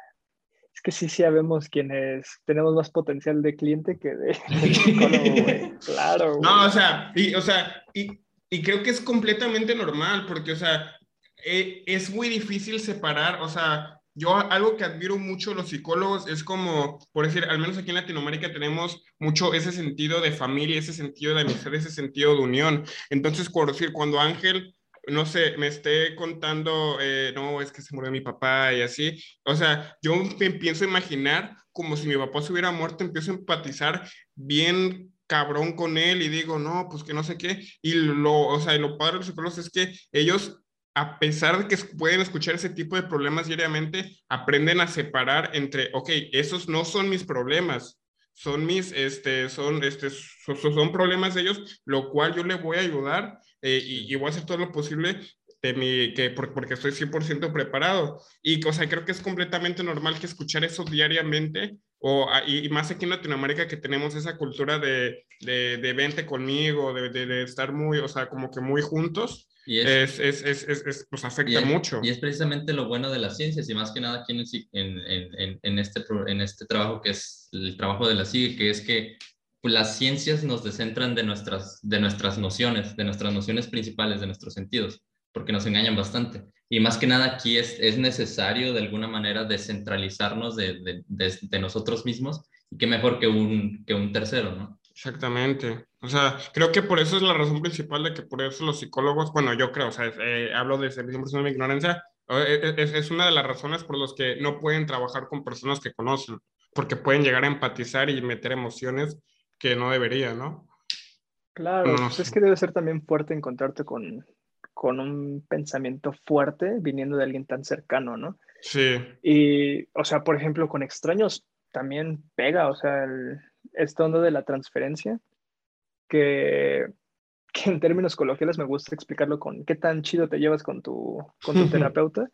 es que sí sabemos quiénes tenemos más potencial de cliente que de, psicólogo, güey. Claro. Güey. No, o sea, y, o sea, y, y creo que es completamente normal, porque, o sea, eh, es muy difícil separar, o sea, yo algo que admiro mucho los psicólogos es como, por decir, al menos aquí en Latinoamérica tenemos mucho ese sentido de familia, ese sentido de amistad, ese sentido de unión. Entonces, por decir, cuando Ángel, no sé, me esté contando, eh, no, es que se murió mi papá y así, o sea, yo me empiezo a imaginar como si mi papá se hubiera muerto, empiezo a empatizar bien cabrón con él y digo, no, pues que no sé qué. Y lo, o sea, lo padre de los psicólogos es que ellos a pesar de que pueden escuchar ese tipo de problemas diariamente, aprenden a separar entre, ok, esos no son mis problemas, son mis, este, son, este, son, problemas de ellos, lo cual yo le voy a ayudar eh, y, voy a hacer todo lo posible de mi, que, porque estoy 100% preparado. Y, o sea, creo que es completamente normal que escuchar eso diariamente, o, y, más aquí en Latinoamérica que tenemos esa cultura de, de, de vente conmigo, de, de estar muy, o sea, como que muy juntos, y es, es, es, es, pues afecta mucho. Y es precisamente lo bueno de las ciencias y más que nada aquí en, en, en, este, en este trabajo que es el trabajo de la CIG, que es que las ciencias nos descentran de nuestras, de nuestras nociones, de nuestras nociones principales, de nuestros sentidos, porque nos engañan bastante. Y más que nada aquí es, es necesario de alguna manera descentralizarnos de, de, de, de nosotros mismos y qué mejor que un, que un tercero, ¿no? Exactamente. O sea, creo que por eso es la razón principal de que por eso los psicólogos, bueno, yo creo, o sea, eh, hablo de 100% de mi ignorancia, eh, eh, es, es, una de las razones por las que no pueden trabajar con personas que conocen, porque pueden llegar a empatizar y meter emociones que no deberían, ¿no? Claro, pues es que debe ser también fuerte encontrarte con, con un pensamiento fuerte viniendo de alguien tan cercano, ¿no? Sí. Y, o sea, por ejemplo, con extraños también pega, o sea, el, esta onda de la transferencia, que, que, en términos coloquiales me gusta explicarlo con qué tan chido te llevas con tu, con tu terapeuta.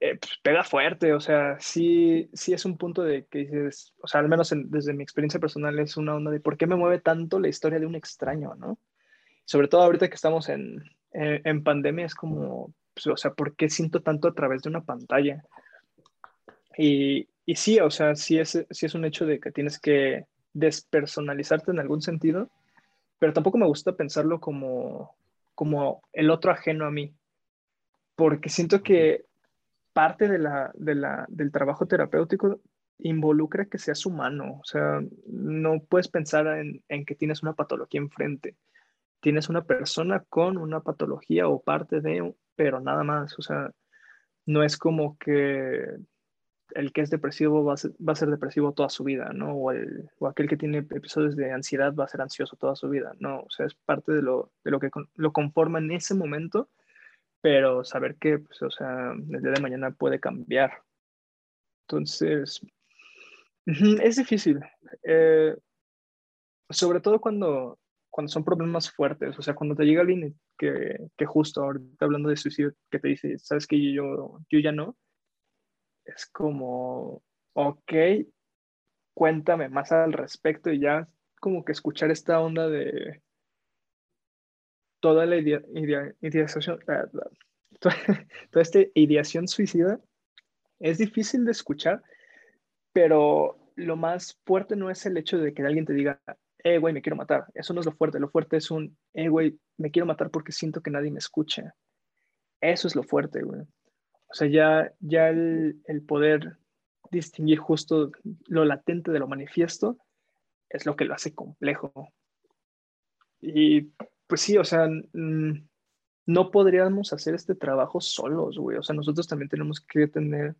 Eh, pues pega fuerte, o sea, sí, sí es un punto de que dices, o sea, al menos desde mi experiencia personal es una onda de por qué me mueve tanto la historia de un extraño, ¿no? Sobre todo ahorita que estamos en, en, en pandemia, es como, pues, o sea, ¿por qué siento tanto a través de una pantalla? Y, y sí, o sea, sí es, sí es un hecho de que tienes que despersonalizarte en algún sentido, pero tampoco me gusta pensarlo como, como el otro ajeno a mí, porque siento que parte de la, de la, del trabajo terapéutico involucra que seas humano, o sea, no puedes pensar en, en que tienes una patología enfrente, tienes una persona con una patología o parte de, pero nada más, o sea, no es como que el que es depresivo va a, ser, va depresivo toda su vida, ¿no? O, el, o, aquel que tiene episodios de ansiedad va a ser ansioso toda su vida, ¿no? O sea, es parte de lo, de lo que lo conforma en ese momento, pero saber que, pues, o sea, el día de mañana puede cambiar. Entonces, es difícil. Eh, sobre todo cuando, cuando son problemas fuertes, o sea, cuando te llega alguien que, que justo ahorita hablando de suicidio, que te dice, sabes que yo, yo ya no, es como, ok, cuéntame más al respecto y ya como que escuchar esta onda de toda la idea, toda, esta ideación suicida es difícil de escuchar, pero lo más fuerte no es el hecho de que alguien te diga, eh, güey, me quiero matar. Eso no es lo fuerte. Lo fuerte es un, eh, güey, me quiero matar porque siento que nadie me escucha. Eso es lo fuerte, güey. O sea, ya, ya el, el, poder distinguir justo lo latente de lo manifiesto es lo que lo hace complejo. Y pues sí, o sea, no podríamos hacer este trabajo solos, güey. O sea, nosotros también tenemos que tener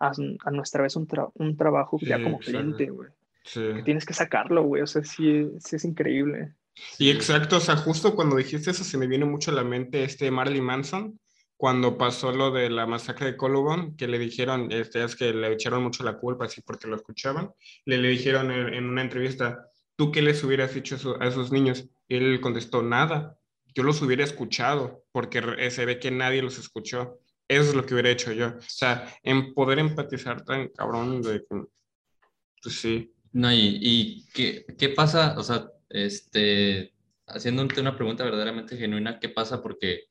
a, a nuestra vez un, tra un trabajo sí, ya como cliente, güey. Sí. Que tienes que sacarlo, güey. O sea, sí, sí es increíble. Sí, exacto. O sea, justo cuando dijiste eso se me viene mucho a la mente este Marley Manson, cuando pasó lo de la masacre de Colobón, que le dijeron, este, es que le echaron mucho la culpa, así porque lo escuchaban, le, le dijeron en, en, una entrevista, ¿tú qué les hubieras dicho a esos niños? Y él contestó, nada, yo los hubiera escuchado, porque se ve que nadie los escuchó. Eso es lo que hubiera hecho yo. O sea, en poder empatizar tan cabrón de... pues sí. No, y, y ¿qué, ¿qué, pasa? O sea, este, haciéndote una pregunta verdaderamente genuina, ¿qué pasa? Porque,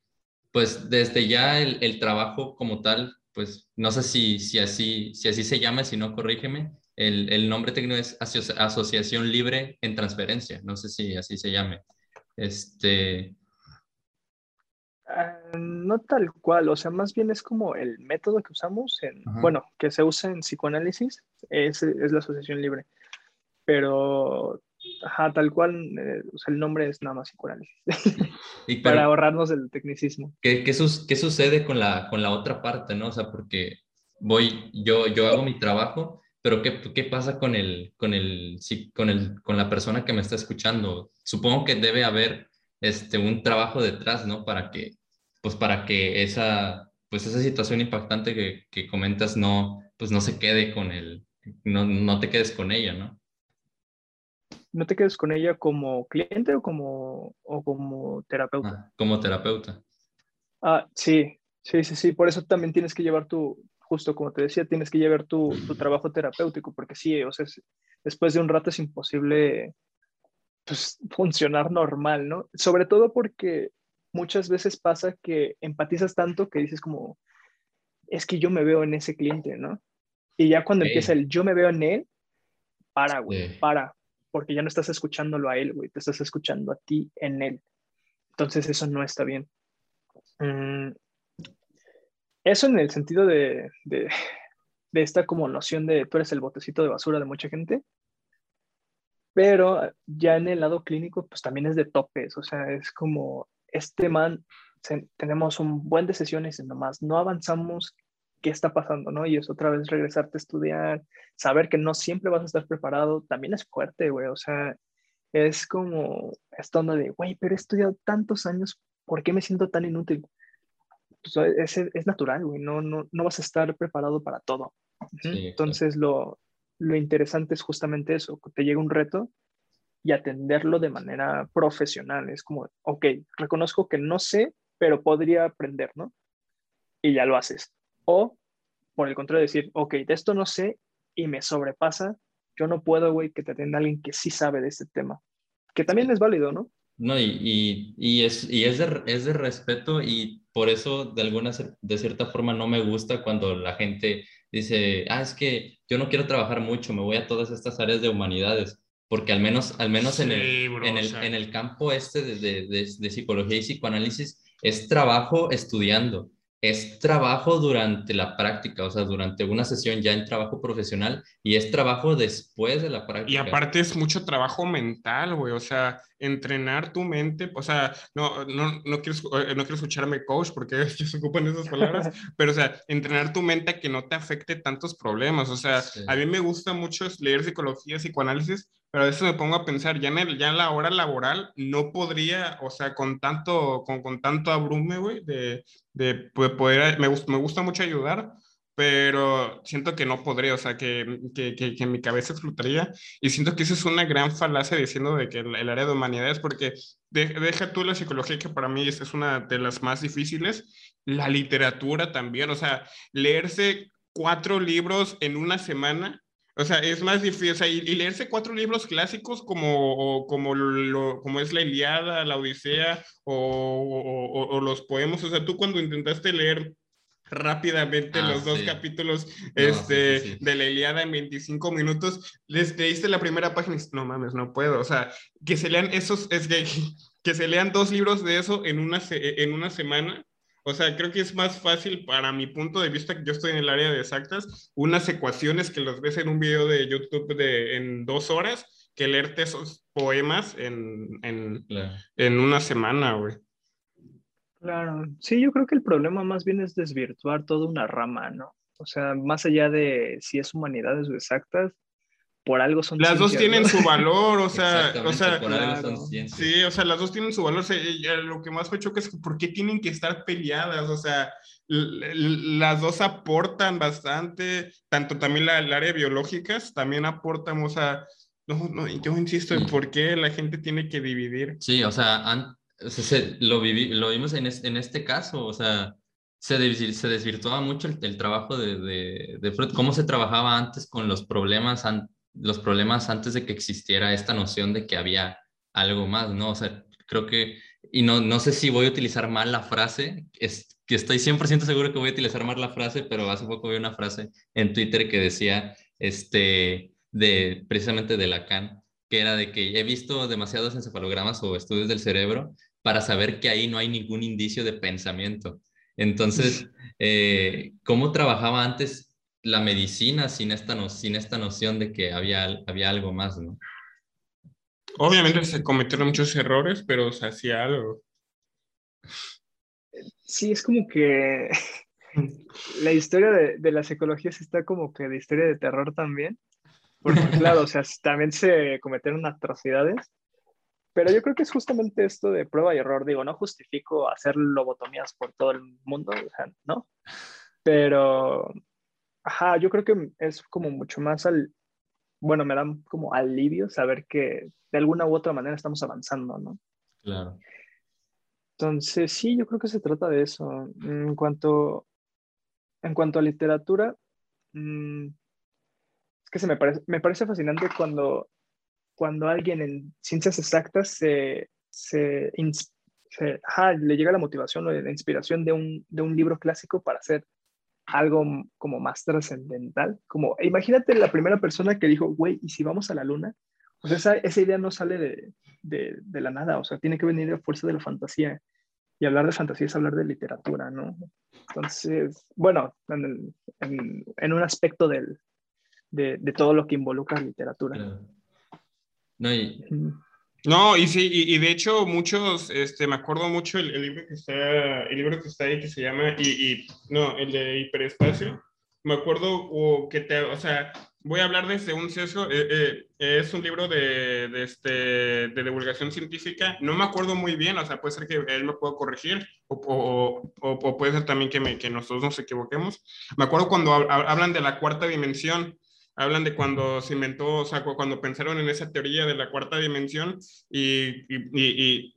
pues, desde ya el, el trabajo como tal, pues, no sé si, si, así, si así se llama, si no, corrígeme, el, el nombre técnico es Asociación Libre en Transferencia, no sé si así se llame. Este, Ah, no tal cual, o sea, más bien es como el método que usamos, en, bueno, que se usa en psicoanálisis, es, es la asociación libre, pero ajá, tal cual, eh, o sea, el nombre es nada más psicoanálisis, para ahorrarnos el tecnicismo. ¿qué, qué, qué sucede con la, con la otra parte, no? O sea, porque voy, yo, yo hago mi trabajo, pero ¿qué, qué pasa con, el, con, el, con, el, con la persona que me está escuchando? Supongo que debe haber este, un trabajo detrás, ¿no? Para que pues para que esa, pues esa situación impactante que, que comentas no, pues no se quede con el, no, no te quedes con ella, ¿no? ¿No te quedes con ella como cliente o como, o como terapeuta? Ah, como terapeuta. Ah, sí, sí, sí, sí. Por eso también tienes que llevar tu, justo como te decía, tienes que llevar tu, tu trabajo terapéutico, porque sí, o sea, después de un rato es imposible pues, funcionar normal, ¿no? Sobre todo porque muchas veces pasa que empatizas tanto que dices como, es que yo me veo en ese cliente, ¿no? Y ya cuando empieza el yo me veo en él, para, güey, para, porque ya no estás escuchándolo a él, güey, te estás escuchando a ti en él. Entonces eso no está bien. Mm, eso en el sentido de, de, esta como noción de tú eres el botecito de basura de mucha gente, pero ya en el lado clínico, pues también es de topes, o sea, es como este man, tenemos un buen de sesiones y nomás no avanzamos, ¿qué está pasando? ¿no? Y es otra vez regresarte a estudiar, saber que no siempre vas a estar preparado, también es fuerte, güey, o sea, es como esta onda de, güey, pero he estudiado tantos años, ¿por qué me siento tan inútil? Pues, es, es, natural, güey, no, no, no vas a estar preparado para todo. Entonces, lo, lo interesante es justamente eso, que te llega un reto y atenderlo de manera profesional. Es como, ok, reconozco que no sé, pero podría aprender, ¿no? Y ya lo haces. O, por el contrario, decir, ok, de esto no sé y me sobrepasa, yo no puedo, güey, que te atienda alguien que sí sabe de este tema, que también es válido, ¿no? No, y, y, y, es, y es, de, es de respeto y por eso de alguna, de cierta forma no me gusta cuando la gente dice, ah, es que yo no quiero trabajar mucho, me voy a todas estas áreas de humanidades porque al menos, al menos en, el, en, el, en, el, campo este de, de, de, psicología y psicoanálisis es trabajo estudiando, es trabajo durante la práctica, o sea, durante una sesión ya en trabajo profesional y es trabajo después de la práctica. Y aparte es mucho trabajo mental, güey, o sea, entrenar tu mente, o sea, no, no, no, quiero, eh, no quiero escucharme coach porque se ocupan esas palabras, pero o sea, entrenar tu mente a que no te afecte tantos problemas, o sea, a mí me gusta mucho leer psicología, psicoanálisis, pero a veces me pongo a pensar, ya en, el, ya en la hora laboral no podría, o sea, con tanto, con, con tanto abrume, güey, de, de, poder, me, me gusta mucho ayudar, pero siento que no podría, o sea, que, que, que, mi cabeza explotaría. Y siento que eso es una gran falacia diciendo de que el, área de humanidades, porque deja tú la psicología, que para mí es, es una de las más difíciles, la literatura también, o sea, leerse cuatro libros en una semana o sea, es más difícil, o sea, y, leerse cuatro libros clásicos como, como, lo, como es la Iliada, la Odisea o, o, los poemas, o sea, tú cuando intentaste leer rápidamente ah, los dos capítulos este, de la Iliada en 25 minutos, les leíste la primera página y no mames, no puedo, o sea, que se lean esos, es que, que se lean dos libros de eso en una, en una semana, o sea, creo que es más fácil para mi punto de vista, que yo estoy en el área de exactas, unas ecuaciones que las ves en un video de YouTube de, en dos horas, que leerte esos poemas en, en, en una semana, güey. Claro, sí, yo creo que el problema más bien es desvirtuar toda una rama, ¿no? O sea, más allá de si es humanidades o exactas, por algo son Las dos tienen su valor, o sea, o sea, sí, o sea, las dos tienen su valor. lo que más me choca es que por qué tienen que estar peleadas, o sea, las dos aportan bastante, tanto también la, el área biológicas también aportan, o sea, no, no, yo insisto en por qué la gente tiene que dividir. Sí, o sea, lo, viví, lo vimos en, en este caso, o sea, se, se desvirtuaba mucho el, trabajo de, de, de, Freud, cómo se trabajaba antes con los problemas los problemas antes de que existiera esta noción de que había algo más, ¿no? O sea, creo que, y no, no sé si voy a utilizar mal la frase, es que estoy 100% seguro que voy a utilizar mal la frase, pero hace poco vi una frase en Twitter que decía, este, de, precisamente de Lacan, que era de que he visto demasiados encefalogramas o estudios del cerebro para saber que ahí no hay ningún indicio de pensamiento. Entonces, eh, ¿cómo trabajaba antes la medicina sin esta, no, sin esta noción de que había, había algo más, no? Obviamente se cometieron muchos errores, pero se hacía algo. Sí, es como que la historia de, de la psicología está como que de historia de terror también. Porque claro, o sea, también se cometieron atrocidades, pero yo creo que es justamente esto de prueba y error. Digo, no justifico hacer lobotomías por todo el mundo, o sea, ¿no? Pero, ajá, yo creo que es como mucho más al, bueno, me da como alivio saber que de alguna u otra manera estamos avanzando, ¿no? Claro. Entonces, sí, yo creo que se trata de eso. En cuanto, en cuanto a literatura, mm, es que se me parece, me parece fascinante cuando cuando alguien en ciencias exactas se, se, le llega la motivación o la inspiración de un, de un libro clásico para hacer algo como más trascendental. Como, imagínate la primera persona que dijo, güey, ¿y si vamos a la luna? O sea, esa, esa idea no sale de, de, de, la nada, o sea, tiene que venir a fuerza de la fantasía. Y hablar de fantasía es hablar de literatura, ¿no? Entonces, bueno, en, en, en un aspecto del, de, de, todo lo que involucra literatura. No, y, no, y sí, y, de hecho muchos, este, me acuerdo mucho el, libro que está, el libro que está ahí que se llama, y, no, el de hiperespacio, me acuerdo o que te, o sea, voy a hablar desde un sesgo, eh, eh, es un libro de, de, este, de divulgación científica, no me acuerdo muy bien, o sea, puede ser que él me pueda corregir, o, o, o puede ser también que, me, que nosotros nos equivoquemos. Me acuerdo cuando hablan de la cuarta dimensión, hablan de cuando se inventó, o sea, cuando pensaron en esa teoría de la cuarta dimensión y, y,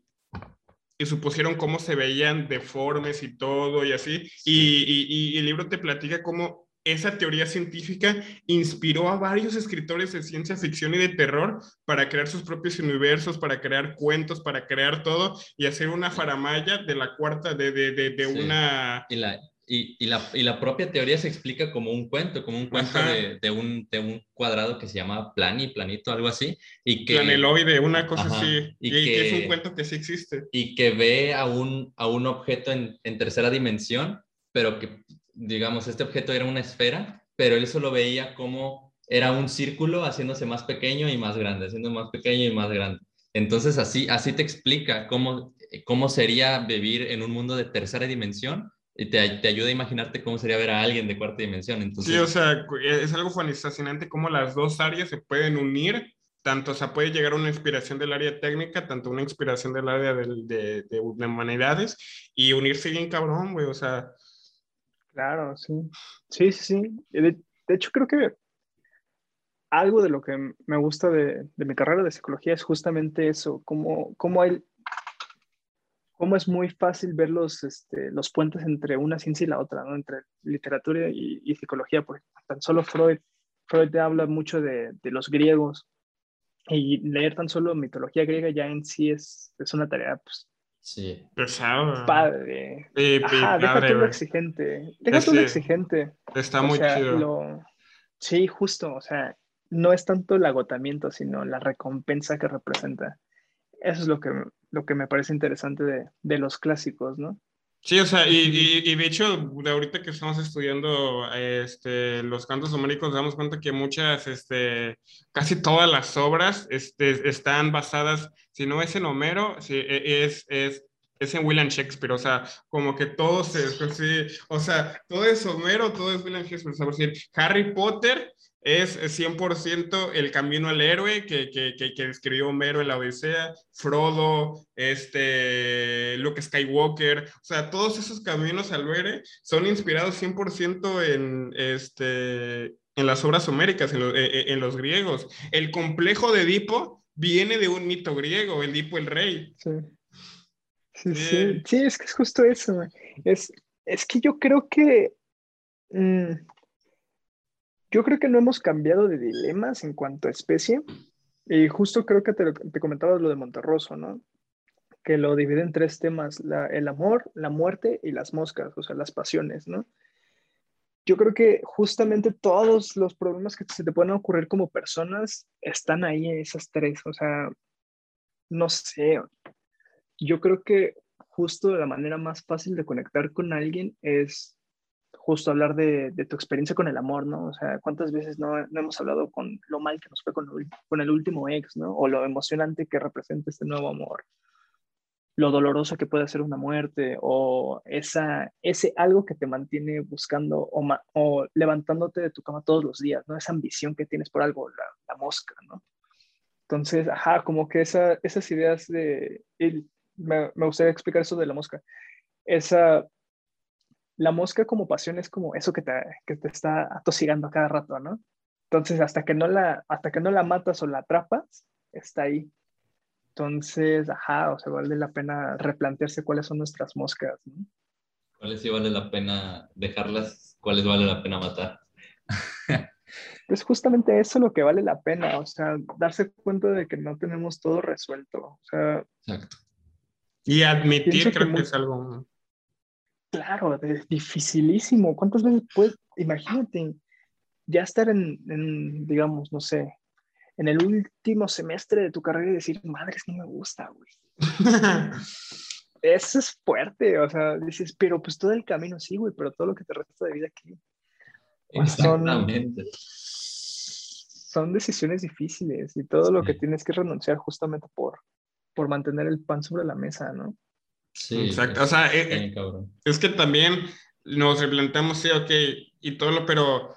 y, supusieron cómo se veían deformes y todo y así. Y, el libro te platica cómo esa teoría científica inspiró a varios escritores de ciencia ficción y de terror para crear sus propios universos, para crear cuentos, para crear todo y hacer una faramaya de la cuarta, de, de, de, una... Y la, y, y, la, y, la, propia teoría se explica como un cuento, como un cuento de, de, un, de, un, cuadrado que se llama plani, planito, algo así. Y que, Planeloide, una cosa así. Y, que, es un cuento que sí existe. Y que ve a un, a un objeto en, en, tercera dimensión, pero que, digamos, este objeto era una esfera, pero él solo veía como era un círculo haciéndose más pequeño y más grande, haciendo más pequeño y más grande. Entonces, así, así te explica cómo, cómo sería vivir en un mundo de tercera dimensión y te, te, ayuda a imaginarte cómo sería ver a alguien de cuarta dimensión. Entonces... Sí, o sea, es algo fascinante cómo las dos áreas se pueden unir, tanto, o sea, puede llegar una inspiración del área técnica, tanto una inspiración del área de, de, de, humanidades, y unirse bien cabrón, güey, o sea... Claro, sí. Sí, sí, sí. De, de hecho, creo que algo de lo que me gusta de, de, mi carrera de psicología es justamente eso, cómo, cómo hay cómo es muy fácil ver los, este, los puentes entre una ciencia y la otra, ¿no? entre literatura y, psicología, porque tan solo Freud, Freud habla mucho de, de, los griegos y leer tan solo mitología griega ya en sí es, es una tarea pues, sí. padre. Sí, Ajá, deja todo lo exigente. Deja todo lo exigente. Está muy chido. Sí, justo, o sea, no es tanto el agotamiento, sino la recompensa que representa. Eso es lo que lo que me parece interesante de, de los clásicos, ¿no? Sí, o sea, y, y, de hecho, de ahorita que estamos estudiando este, los cantos homéricos, damos cuenta que muchas, este, casi todas las obras este, están basadas, si no es en Homero, si e, es, es, es en William Shakespeare, o sea, como que todo se, sí, o sea, todo es Homero, todo es William Shakespeare, o sea, por decir, Harry Potter es 100% el camino al héroe que, que, que, que, describió Homero en la Odisea, Frodo, este, Luke Skywalker, o sea, todos esos caminos al héroe son inspirados 100% en, este, en las obras homéricas, en, lo, e, e, en, los griegos. El complejo de Edipo viene de un mito griego, el Edipo el rey. Sí. Sí, sí. sí, es que es justo eso. Es, es que yo creo que... Mmm yo creo que no hemos cambiado de dilemas en cuanto a especie. Y justo creo que te, te comentabas lo de Monterroso, ¿no? Que lo divide en tres temas, el amor, la muerte y las moscas, o sea, las pasiones, ¿no? Yo creo que justamente todos los problemas que se te pueden ocurrir como personas están ahí en esas tres, o sea, no sé, yo creo que justo la manera más fácil de conectar con alguien es justo hablar de, tu experiencia con el amor, ¿no? O sea, ¿cuántas veces no, hemos hablado con lo mal que nos fue con, con, el último ex, ¿no? O lo emocionante que representa este nuevo amor, lo doloroso que puede ser una muerte, o esa, ese algo que te mantiene buscando o, o levantándote de tu cama todos los días, ¿no? Esa ambición que tienes por algo, la, la mosca, ¿no? Entonces, ajá, como que esa, esas ideas de, me, me gustaría explicar eso de la mosca, esa la mosca como pasión es como eso que te, que te está atosigando cada rato, ¿no? Entonces, hasta que, no la, hasta que no la matas o la atrapas, está ahí. Entonces, ajá, o sea, vale la pena replantearse cuáles son nuestras moscas, ¿no? ¿Cuáles sí vale la pena dejarlas? ¿Cuáles vale la pena matar? pues justamente eso es lo que vale la pena, o sea, darse cuenta de que no tenemos todo resuelto, o sea... Exacto. Y admitir creo que es algo Claro, es dificilísimo. ¿Cuántas veces puedes, imagínate, ya estar en, digamos, no sé, en el último semestre de tu carrera y decir, madre, es que no me gusta, güey. Eso es fuerte, o sea, dices, pero pues todo el camino sí, güey, pero todo lo que te resta de vida aquí. Exactamente. Son, decisiones difíciles y todo lo que tienes que renunciar justamente por, por mantener el pan sobre la mesa, ¿no? Sí, Exacto. O sea, eh, es, que también nos replanteamos, sí, ok, y todo lo, pero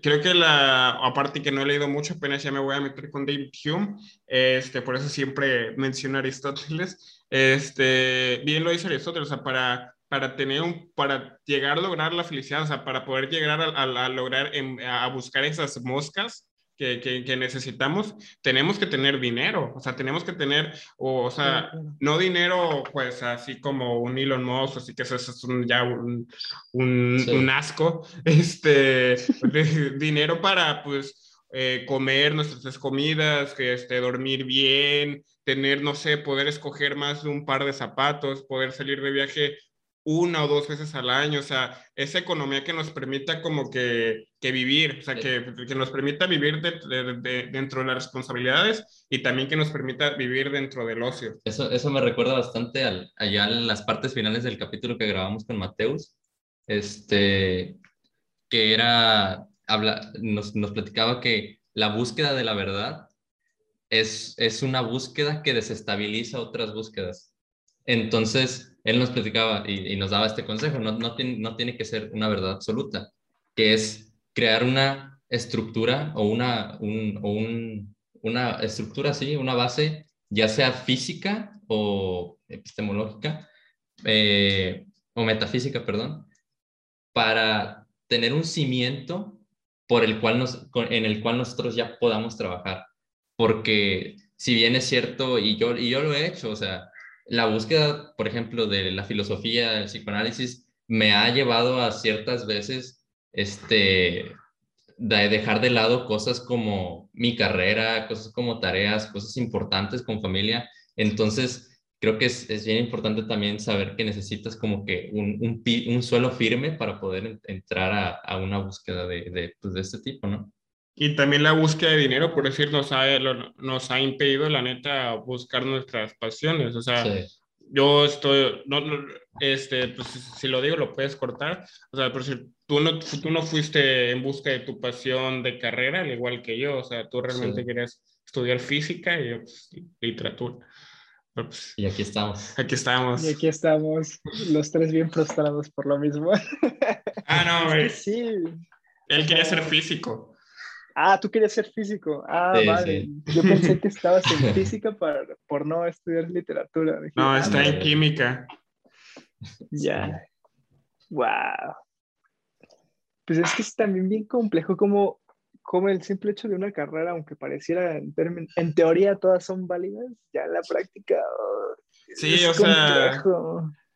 creo que la, aparte que no he leído mucho, apenas ya me voy a meter con David Hume, este, por eso siempre menciono a Aristóteles, este, bien lo dice Aristóteles, o sea, para, para tener un, para llegar a lograr la felicidad, o sea, para poder llegar a, a, lograr, a buscar esas moscas, que, necesitamos, tenemos que tener dinero, o sea, tenemos que tener, o, sea, no dinero pues así como un Elon Musk, así que eso, es un, ya un, un, asco, este, dinero para pues eh, comer nuestras comidas, que, este, dormir bien, tener, no sé, poder escoger más de un par de zapatos, poder salir de viaje una o dos veces al año, o sea, esa economía que nos permita como que, que vivir, o sea, que, que nos permita vivir dentro de las responsabilidades y también que nos permita vivir dentro del ocio. Eso, eso me recuerda bastante al, allá en las partes finales del capítulo que grabamos con Mateus, este, que era, habla, nos, nos platicaba que la búsqueda de la verdad es, es una búsqueda que desestabiliza otras búsquedas. Entonces, él nos platicaba y, nos daba este consejo, no, no, tiene, no tiene que ser una verdad absoluta, que es crear una estructura o una, un, una estructura así, una base, ya sea física o epistemológica, eh, o metafísica, perdón, para tener un cimiento por el cual nos, en el cual nosotros ya podamos trabajar. Porque si bien es cierto, y yo, y yo lo he hecho, o sea, la búsqueda, por ejemplo, de la filosofía, del psicoanálisis, me ha llevado a ciertas veces este, de dejar de lado cosas como mi carrera, cosas como tareas, cosas importantes con familia. Entonces, creo que es, bien importante también saber que necesitas como que un, suelo firme para poder entrar a, una búsqueda de, de, pues, de este tipo, ¿no? Y también la búsqueda de dinero, por decir, nos ha, nos ha impedido, la neta, buscar nuestras pasiones. O sea, yo estoy, no, este, pues si lo digo, lo puedes cortar. O sea, por decir, tú no, tú no fuiste en busca de tu pasión de carrera, al igual que yo. O sea, tú realmente querías estudiar física y pues, literatura. Pues, y aquí estamos. Aquí estamos. Y aquí estamos, los tres bien frustrados por lo mismo. Ah, no, güey. Sí. Él quería ser físico. Ah, tú querías ser físico. Ah, vale. Yo pensé que estabas en física por no estudiar literatura. no, ah, está en química. Ya. Wow. Pues es que es también bien complejo como, como el simple hecho de una carrera, aunque pareciera en, en teoría todas son válidas, ya en la práctica. sí, o sea,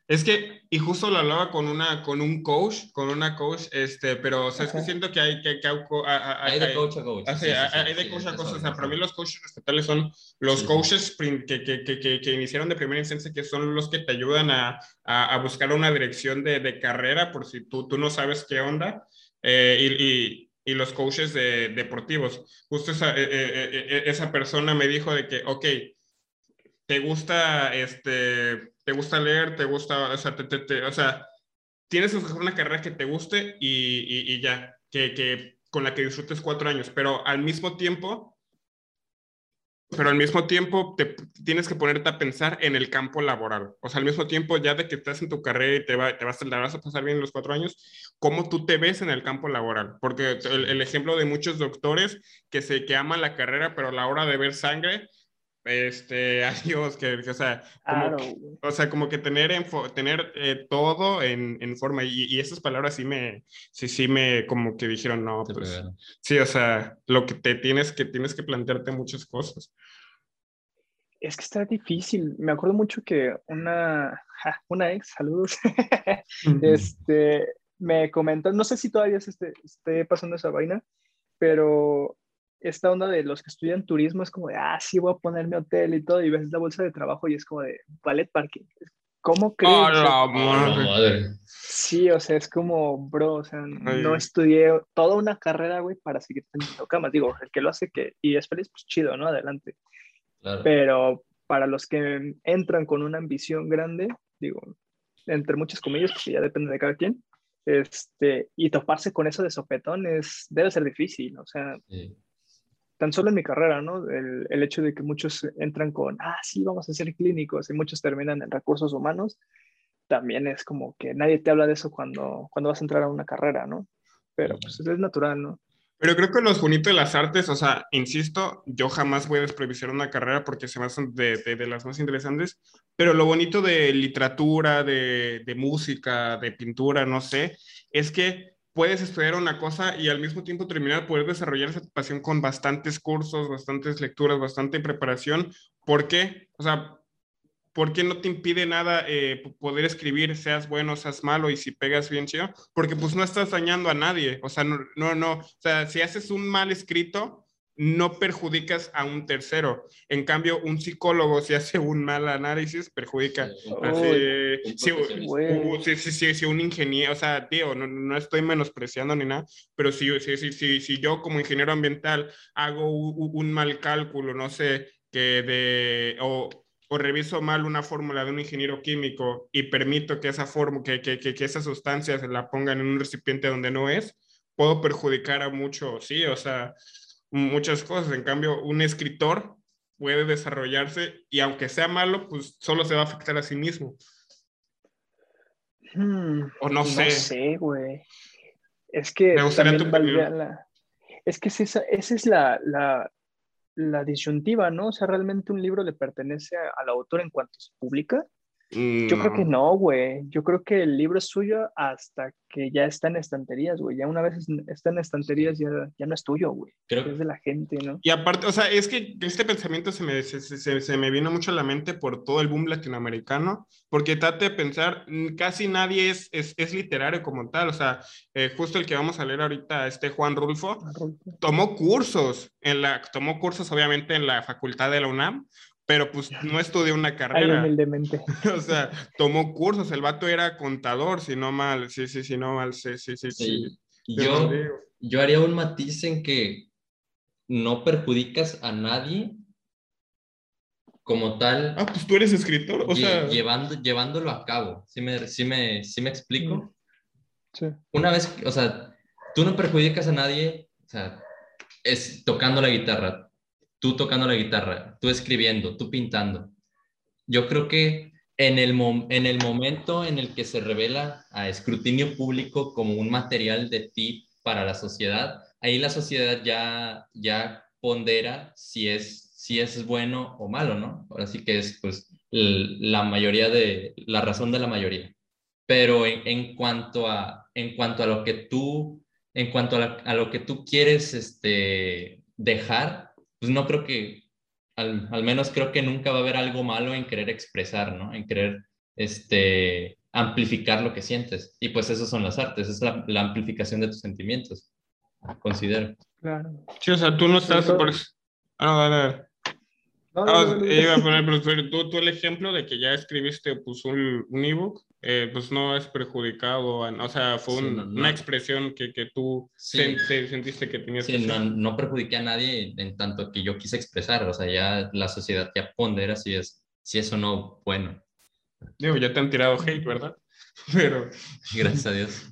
Es que, y justo lo hablaba con, una, con un coach, con una coach, este, pero, o sea, es que siento que hay que... que hay, de coach a coach. hay, de coach a coach. O sea, para mí los coaches estatales son los coaches que, que, que, que, iniciaron de primera instancia, que son los que te ayudan a, a, buscar una dirección de, de, carrera por si tú, tú no sabes qué onda. Eh, y, y, y, los coaches de, deportivos. Justo esa, eh, eh, esa persona me dijo de que, ok, te gusta este te gusta leer, te gusta, o sea, tienes que una carrera que te guste y, ya, que, con la que disfrutes cuatro años, pero al mismo tiempo, pero al mismo tiempo tienes que ponerte a pensar en el campo laboral. O sea, al mismo tiempo, ya de que estás en tu carrera y te, va, te vas, vas a pasar bien los cuatro años, ¿cómo tú te ves en el campo laboral? Porque el, el ejemplo de muchos doctores que, se, que aman la carrera, pero a la hora de ver sangre, este, adiós, que, o sea, como, o sea, como que tener, tener eh, todo en, en forma, y, y, esas palabras sí me, sí, sí me, como que dijeron, no, pues, sí, o sea, lo que te tienes que, tienes que plantearte muchas cosas. Es que está difícil, me acuerdo mucho que una, una ex, saludos, este, me comentó, no sé si todavía se esté, esté pasando esa vaina, pero esta onda de los que estudian turismo es como de, ah, sí, voy a poner mi hotel y todo, y ves la bolsa de trabajo y es como de, ballet parking. ¿Cómo crees? Oh, madre. Sí, o sea, es como, bro, o sea, no estudié toda una carrera, güey, para seguir teniendo camas. Digo, el que lo hace que, y es feliz, pues chido, ¿no? Adelante. Pero para los que entran con una ambición grande, digo, entre muchas comillas, porque ya depende de cada quien, este, y toparse con eso de sopetón es, debe ser difícil, o sea, tan solo en mi carrera, ¿no? El, el, hecho de que muchos entran con, ah, sí, vamos a ser clínicos y muchos terminan en recursos humanos, también es como que nadie te habla de eso cuando, cuando vas a entrar a una carrera, ¿no? Pero pues es natural, ¿no? Pero creo que los bonitos de las artes, o sea, insisto, yo jamás voy a despreciar una carrera porque se me hacen de, de, de, las más interesantes, pero lo bonito de literatura, de, de música, de pintura, no sé, es que puedes estudiar una cosa y al mismo tiempo terminar, poder desarrollar esa pasión con bastantes cursos, bastantes lecturas, bastante preparación. ¿Por qué? O sea, ¿por qué no te impide nada eh, poder escribir, seas bueno, seas malo y si pegas bien chido? Porque pues no estás dañando a nadie. O sea, no, no, no. O sea, si haces un mal escrito, no perjudicas a un tercero. En cambio, un psicólogo, si hace un mal análisis, perjudica. si, un ingeniero, o sea, tío, no, estoy menospreciando ni nada, pero si, si, si, si yo como ingeniero ambiental hago un, mal cálculo, no sé, que de, o, o reviso mal una fórmula de un ingeniero químico y permito que esa fórmula, que, que, que, que esa sustancia se la pongan en un recipiente donde no es, puedo perjudicar a mucho, sí, o sea, muchas cosas. En cambio, un escritor puede desarrollarse y aunque sea malo, pues solo se va a afectar a sí mismo. Hmm, o no, sé. No sé, güey. Es que la... Es que esa, esa es la, la, la, disyuntiva, ¿no? O sea, realmente un libro le pertenece al autor en cuanto se publica yo creo que no, güey. Yo creo que el libro es suyo hasta que ya está en estanterías, güey. Ya una vez está en estanterías, ya, ya no es tuyo, güey. Creo que es de la gente, ¿no? Y aparte, o sea, es que este pensamiento se me, se, se, se me vino mucho a la mente por todo el boom latinoamericano, porque trate de pensar, mm, casi nadie es, es, es literario como tal. O sea, eh, justo el que vamos a leer ahorita, este Juan Rulfo, tomó cursos, en la, tomó cursos obviamente en la facultad de la UNAM, pero pues no estudió una carrera. humildemente. o sea, tomó cursos, el vato era contador, si no mal, sí, sí, sí, no mal, sí, sí, sí. sí. Yo, yo haría un matiz en que no perjudicas a nadie como tal. Ah, pues tú eres escritor, o sea. Llevando, llevándolo a cabo, ¿sí me, sí me, sí me explico? Sí. Una vez, o sea, tú no perjudicas a nadie, o sea, es tocando la guitarra tú tocando la guitarra, tú escribiendo, tú pintando. Yo creo que en el, en el momento en el que se revela a escrutinio público como un material de ti para la sociedad, ahí la sociedad ya, ya pondera si es, si es bueno o malo, ¿no? Ahora sí que es pues la mayoría de, la razón de la mayoría. Pero en, cuanto, a, en cuanto a lo que tú, en cuanto a, a lo que tú quieres este, dejar, pues no creo que, al, al, menos creo que nunca va a haber algo malo en querer expresar, ¿no? En querer este, amplificar lo que sientes. Y pues eso son las artes, es la, la amplificación de tus sentimientos, considero. Claro. Sí, o sea, tú no estás por... Ah, no, dale, dale. No, no, ah, iba a poner, pero tú, tú, el ejemplo de que ya escribiste pues, un, un ebook, eh, pues no es perjudicado, o sea, fue un, no, no. una expresión que, que tú sí. sen, sentiste que tenías sí, que no, no perjudiqué a nadie en tanto que yo quise expresar, o sea, ya la sociedad ya pondera si es, si es o no bueno. Digo, ya te han tirado hate, ¿verdad? Pero... Gracias a Dios.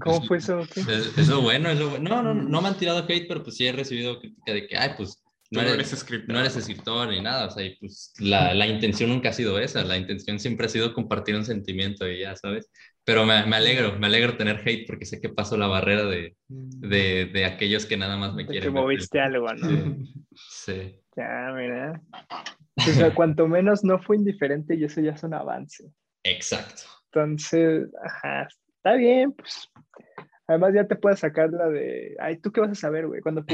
¿Cómo fue eso? Es, eso bueno, es lo bueno. No, no, no me han tirado hate, pero pues sí he recibido crítica de que, ay, pues no eres, eres, escritor. no eres escritor ni nada, o sea, y pues la, la, intención nunca ha sido esa, la intención siempre ha sido compartir un sentimiento y ya, ¿sabes? Pero me, me alegro, me alegro tener hate porque sé que paso la barrera de, de, de aquellos que nada más me de quieren. Que moviste ver. algo, ¿no? Sí. Ya, mira. O sea, cuanto menos no fue indiferente y eso ya es un avance. Exacto. Entonces, ajá, está bien, pues Además ya te puedes sacar la de, ay, ¿tú qué vas a saber, güey? Cuando.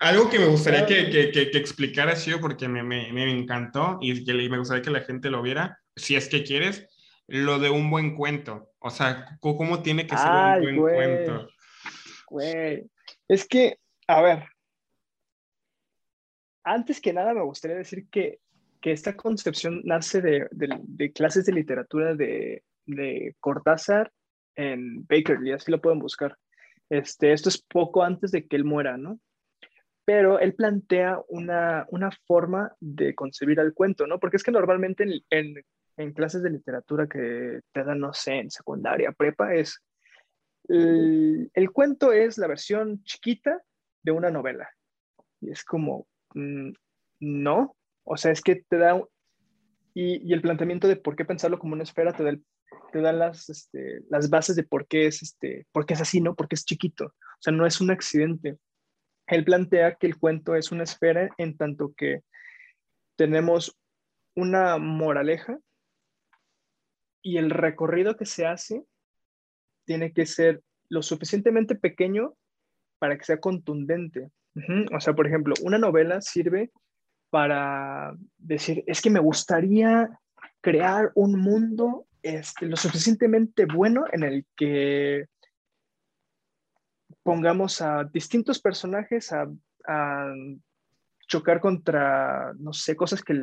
Algo que me gustaría que, que, que, que explicaras yo, porque me, me, me, encantó y que me gustaría que la gente lo viera, si es que quieres, lo de un buen cuento. O sea, ¿cómo tiene que ser ay, un buen güey. cuento? Güey, es que, a ver, antes que nada me gustaría decir que, que esta concepción nace de, de, de clases de literatura de, de Cortázar en Bakerly, así lo pueden buscar. Este, esto es poco antes de que él muera, ¿no? Pero él plantea una, una forma de concebir el cuento, ¿no? Porque es que normalmente en, en, clases de literatura que te dan, no sé, en secundaria, prepa, es el, el, cuento es la versión chiquita de una novela. Y es como, mmm, no, o sea, es que te da, y, y, el planteamiento de por qué pensarlo como una esfera te da el te las, este, las bases de por qué, es, este, por qué es así, ¿no? Porque es chiquito. O sea, no es un accidente. Él plantea que el cuento es una esfera en tanto que tenemos una moraleja y el recorrido que se hace tiene que ser lo suficientemente pequeño para que sea contundente. O sea, por ejemplo, una novela sirve para decir, es que me gustaría crear un mundo este, lo suficientemente bueno en el que pongamos a distintos personajes a, a chocar contra, no sé, cosas que,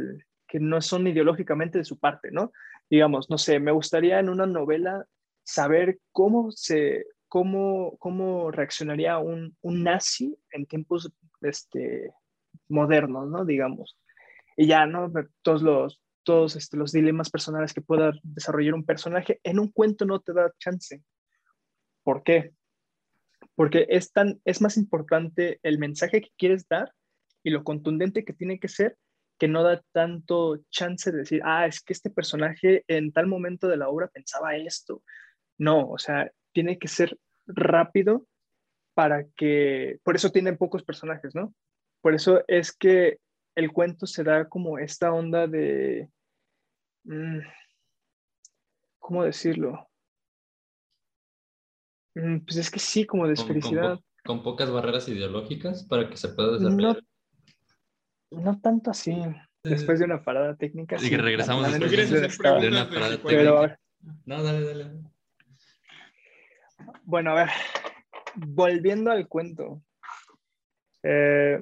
que, no son ideológicamente de su parte, ¿no? Digamos, no sé, me gustaría en una novela saber cómo se, cómo, cómo reaccionaría un, un nazi en tiempos este, modernos, ¿no? Digamos. Y ya, ¿no? Todos los, todos este, los dilemas personales que pueda desarrollar un personaje, en un cuento no te da chance. ¿Por qué? Porque es, tan, es más importante el mensaje que quieres dar y lo contundente que tiene que ser que no da tanto chance de decir, ah, es que este personaje en tal momento de la obra pensaba esto. No, o sea, tiene que ser rápido para que, por eso tienen pocos personajes, ¿no? Por eso es que el cuento se da como esta onda de, ¿Cómo decirlo? Pues es que sí, como de felicidad. Con, con, con, pocas barreras ideológicas para que se pueda desarrollar. No, no tanto así. Después de una parada técnica. Y sí, que regresamos la, después de, de, de una parada técnica. No, dale, dale. Bueno, a ver. Volviendo al cuento. Eh,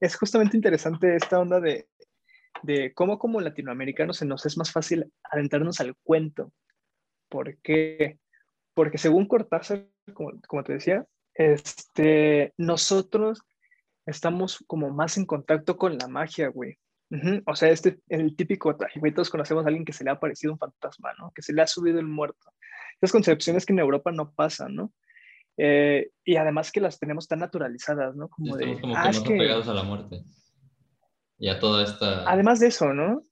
es justamente interesante esta onda de, de cómo como latinoamericanos se nos es más fácil adentrarnos al cuento. ¿Por qué? Porque según Cortázar, como, te decía, este, nosotros estamos como más en contacto con la magia, güey. O sea, este, el típico, güey, todos conocemos a alguien que se le ha aparecido un fantasma, ¿no? Que se le ha subido el muerto. Esas concepciones que en Europa no pasan, ¿no? Eh, y además que las tenemos tan naturalizadas, ¿no? Como Estamos de, como que ah, más que... a la muerte. Y a toda esta... Además de eso, ¿no?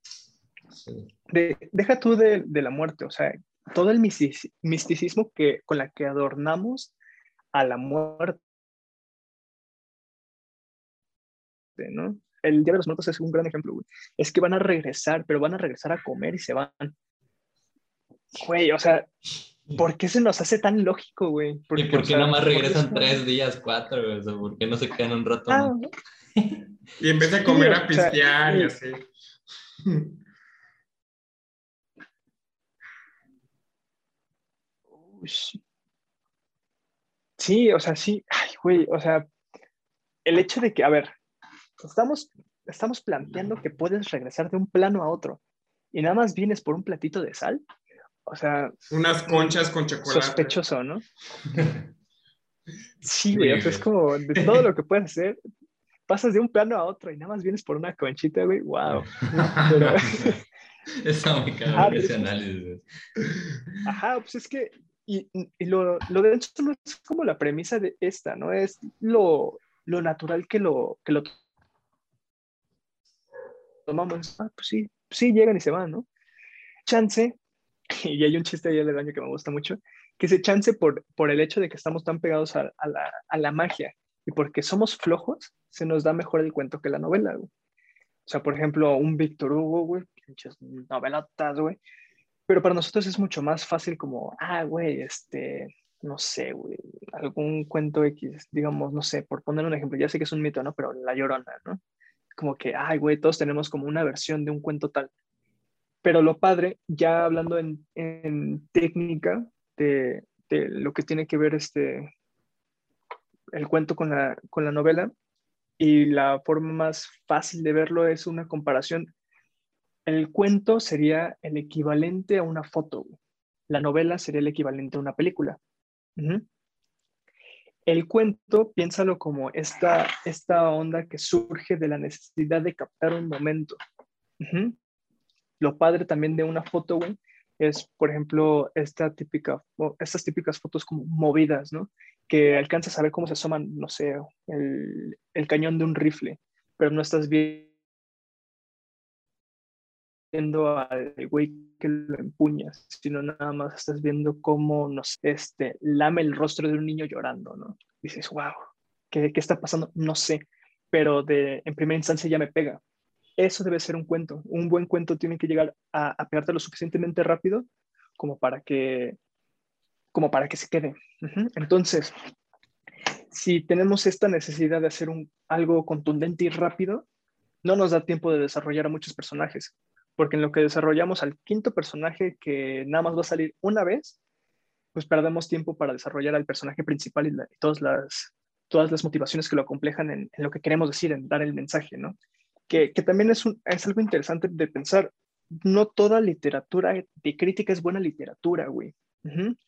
Sí. De, deja tú de, de, la muerte, o sea, todo el misticismo que, con la que adornamos a la muerte, ¿no? El Día de los Muertos es un gran ejemplo, güey. Es que van a regresar, pero van a regresar a comer y se van. Güey, o sea, ¿Por qué se nos hace tan lógico, güey? Porque, ¿Y por qué o sea, nada más regresan tres días, cuatro, güey? O sea, ¿por qué no se quedan un rato? Ah, y en vez de comer a pistear y así. Sí, o sea, sí, ay, güey, o sea, el hecho de que, a ver, estamos, estamos planteando que puedes regresar de un plano a otro y nada más vienes por un platito de sal, o sea... Unas conchas con chocolate. Sospechoso, ¿no? Sí, güey, o sea, es como de todo lo que puedes hacer, pasas de un plano a otro y nada más vienes por una conchita, güey, wow. Pero... Está muy caro ah, ese análisis. Ajá, pues es que, y, y lo, lo de hecho no es como la premisa de esta, ¿no? Es lo, lo natural que lo, que lo tomamos. Ah, pues sí, sí, llegan y se van, ¿no? Chance, y hay un chiste ahí del año que me gusta mucho, que se chance por, por el hecho de que estamos tan pegados a, la, magia y porque somos flojos, se nos da mejor el cuento que la novela. O sea, por ejemplo, un Víctor Hugo, güey, pinches novelatas, güey. Pero para nosotros es mucho más fácil como, ah, güey, este, no sé, güey, algún cuento X, digamos, no sé, por poner un ejemplo, ya sé que es un mito, ¿no? Pero La Llorona, ¿no? Como que, ay, güey, todos tenemos como una versión de un cuento tal. Pero lo padre, ya hablando en, técnica de, lo que tiene que ver este, el cuento con la, con la novela, y la forma más fácil de verlo es una comparación. El cuento sería el equivalente a una foto, la novela sería el equivalente a una película. El cuento, piénsalo como esta, esta onda que surge de la necesidad de captar un momento. Lo padre también de una foto, güey, es, por ejemplo, esta típica, estas típicas fotos como movidas, ¿no? Que alcanzas a ver cómo se asoman, no sé, el, cañón de un rifle, pero no estás viendo al güey que lo empuñas, sino nada más estás viendo cómo, nos este, lame el rostro de un niño llorando, ¿no? Dices, wow, ¿qué, ¿qué, está pasando? No sé, pero de, en primera instancia ya me pega. Eso debe ser un cuento. Un buen cuento tiene que llegar a, a pegarte lo suficientemente rápido como para que, como para que se quede. Entonces, si tenemos esta necesidad de hacer un, algo contundente y rápido, no nos da tiempo de desarrollar a muchos personajes porque en lo que desarrollamos al quinto personaje que nada más va a salir una vez, pues perdemos tiempo para desarrollar al personaje principal y, la, y todas, las, todas las motivaciones que lo acomplejan en, en, lo que queremos decir, en dar el mensaje, ¿no? Que, que también es, un, es algo interesante de pensar. No toda literatura de crítica es buena literatura, güey. Uh -huh.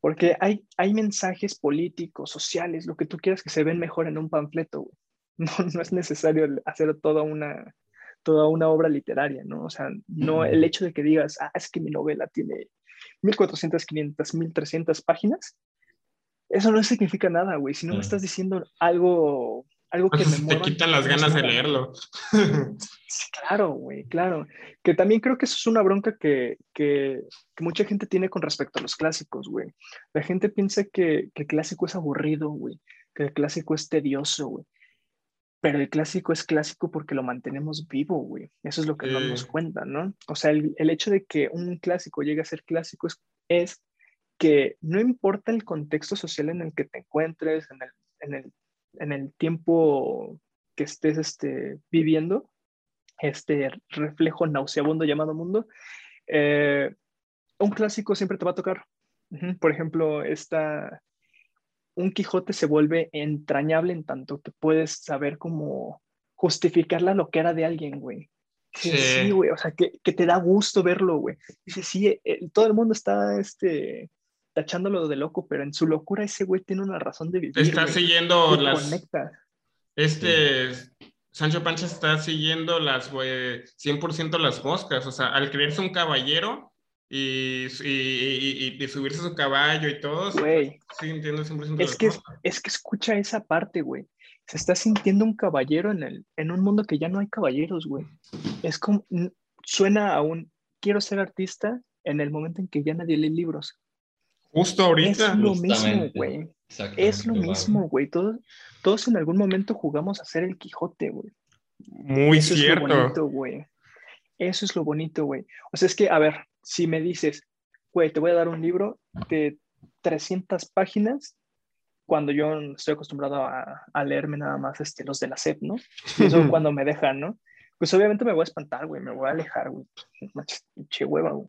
Porque hay, hay mensajes políticos, sociales, lo que tú quieras que se ven mejor en un panfleto, güey. No, no es necesario hacer toda una, toda una obra literaria, ¿no? O sea, no el hecho de que digas, ah, es que mi novela tiene 1400, 500, 1300 páginas, eso no significa nada, güey. Si no me estás diciendo algo, algo que me mueva. Te quitan las ganas de leerlo. Claro, güey, claro. Que también creo que eso es una bronca que, que, que, mucha gente tiene con respecto a los clásicos, güey. La gente piensa que, que el clásico es aburrido, güey. Que el clásico es tedioso, güey pero el clásico es clásico porque lo mantenemos vivo, güey. Eso es lo que sí. nos damos cuenta, ¿no? O sea, el, el, hecho de que un clásico llegue a ser clásico es, es, que no importa el contexto social en el que te encuentres, en el, en el, en el tiempo que estés este, viviendo, este reflejo nauseabundo llamado mundo, eh, un clásico siempre te va a tocar. Uh -huh. Por ejemplo, esta, un Quijote se vuelve entrañable en tanto que puedes saber cómo justificar la loquera de alguien, güey. Sí, sí, güey, o sea, que, que, te da gusto verlo, güey. Dice, sí, eh, todo el mundo está, este, tachándolo de loco, pero en su locura ese güey tiene una razón de vivir. Está güey, siguiendo las... Conecta. Este... Sí. Sancho Pancha está siguiendo las, güey, 100% las moscas, o sea, al creerse un caballero, y, y, y, y, subirse a su caballo y todo. Güey. Sí, entiendo 100% es que, es que escucha esa parte, güey. Se está sintiendo un caballero en, el, en un mundo que ya no hay caballeros, güey. Es como, suena a un, quiero ser artista en el momento en que ya nadie lee libros. Justo ahorita. Es lo mismo, güey. Es lo mismo, güey. Todos, todos en algún momento jugamos a ser el Quijote, güey. Muy Eso cierto. Es lo bonito, güey. Eso es lo bonito, güey. O sea, es que, a ver, si me dices, güey, te voy a dar un libro de 300 páginas cuando yo estoy acostumbrado a, a, leerme nada más este, los de la SEP, ¿no? Eso cuando me dejan, ¿no? Pues obviamente me voy a espantar, güey, me voy a alejar, güey. Che hueva, güey.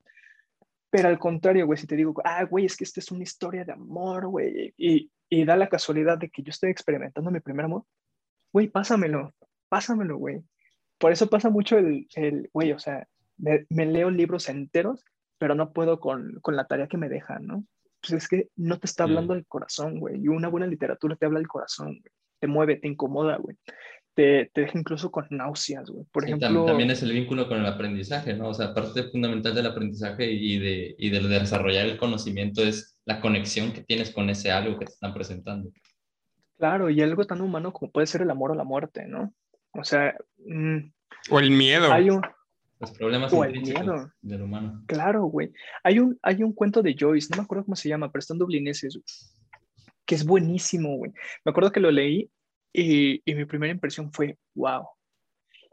Pero al contrario, güey, si te digo, ah, güey, es que esta es una historia de amor, güey, y, y da la casualidad de que yo estoy experimentando mi primer amor, güey, pásamelo, pásamelo, güey. Por eso pasa mucho el, el güey, o sea, me, leo libros enteros, pero no puedo con, con, la tarea que me dejan, ¿no? Pues es que no te está hablando el corazón, güey. Y una buena literatura te habla del corazón, güey. Te mueve, te incomoda, güey te, deja incluso con náuseas, güey. Por ejemplo... También es el vínculo con el aprendizaje, ¿no? O sea, parte fundamental del aprendizaje y de, y de desarrollar el conocimiento es la conexión que tienes con ese algo que te están presentando. Claro, y algo tan humano como puede ser el amor o la muerte, ¿no? O sea... Mm, o el miedo. Hay un... Los problemas o el miedo. del humano. Claro, güey. Hay un, hay un cuento de Joyce, no me acuerdo cómo se llama, pero está en dublineses, que es buenísimo, güey. Me acuerdo que lo leí y, mi primera impresión fue, wow.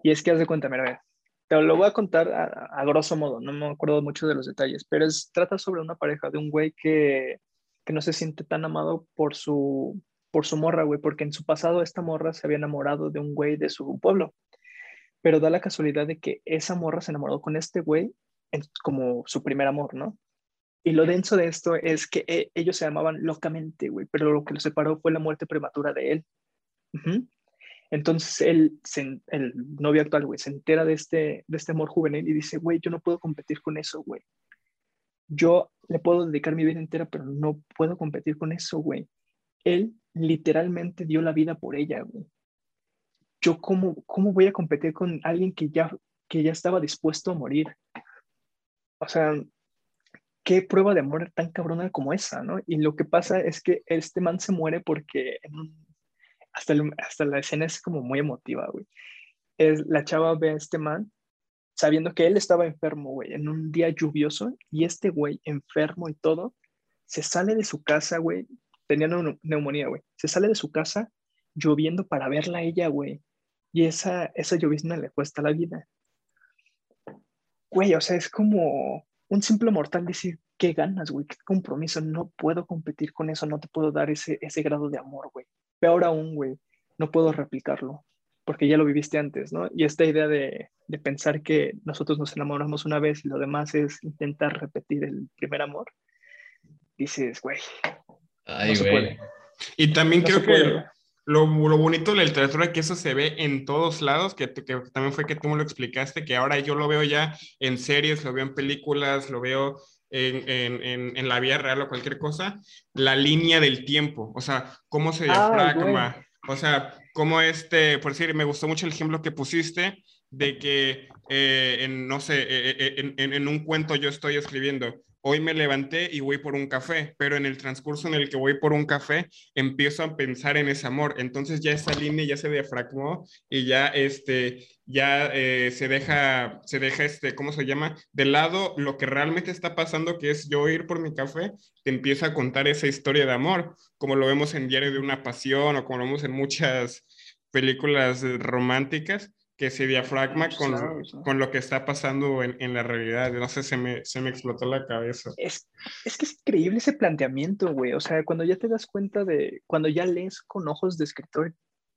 Y es que haz de cuenta, mira, te lo voy a contar a, grosso modo, no me acuerdo mucho de los detalles, pero es, trata sobre una pareja de un güey que, que no se siente tan amado por su, por su morra, güey, porque en su pasado esta morra se había enamorado de un güey de su pueblo. Pero da la casualidad de que esa morra se enamoró con este güey como su primer amor, ¿no? Y lo denso de esto es que eh, ellos se amaban locamente, güey, pero lo que los separó fue la muerte prematura de él. Entonces él, el novio actual, güey, se entera de este, de este amor juvenil y dice, güey, yo no puedo competir con eso, güey. Yo le puedo dedicar mi vida entera, pero no puedo competir con eso, güey. Él literalmente dio la vida por ella, güey. Yo cómo, cómo voy a competir con alguien que ya, que ya estaba dispuesto a morir. O sea, qué prueba de amor tan cabrona como esa, ¿no? Y lo que pasa es que este man se muere porque hasta, hasta la escena es como muy emotiva, güey. Es, la chava ve a este man sabiendo que él estaba enfermo, güey, en un día lluvioso, y este güey, enfermo y todo, se sale de su casa, güey, tenía neumonía, güey, se sale de su casa lloviendo para verla a ella, güey, y esa, esa llovizna le cuesta la vida. Güey, o sea, es como un simple mortal decir, qué ganas, güey, qué compromiso, no puedo competir con eso, no te puedo dar ese, ese grado de amor, güey. Peor aún, güey, no puedo replicarlo, porque ya lo viviste antes, ¿no? Y esta idea de, de pensar que nosotros nos enamoramos una vez y lo demás es intentar repetir el primer amor, dices, güey. Ay, güey. Y también creo que lo, lo, bonito de la literatura es que eso se ve en todos lados, que, que, también fue que tú me lo explicaste, que ahora yo lo veo ya en series, lo veo en películas, lo veo en, en, en, la vida real o cualquier cosa, la línea del tiempo, o sea, cómo se ah, diafragma, o sea, cómo este, por decir, me gustó mucho el ejemplo que pusiste de que, eh, en, no sé, eh, eh, en, en, un cuento yo estoy escribiendo, hoy me levanté y voy por un café, pero en el transcurso en el que voy por un café, empiezo a pensar en ese amor. Entonces ya esa línea ya se diafragmó y ya, este, ya eh, se deja, se deja, este, ¿cómo se llama? De lado lo que realmente está pasando, que es yo ir por mi café, te empieza a contar esa historia de amor, como lo vemos en Diario de una Pasión o como lo vemos en muchas películas románticas que se diafragma con, con lo que está pasando en, en, la realidad. No sé, se me, se me explotó la cabeza. Es, es que es increíble ese planteamiento, güey. O sea, cuando ya te das cuenta de, cuando ya lees con ojos de escritor,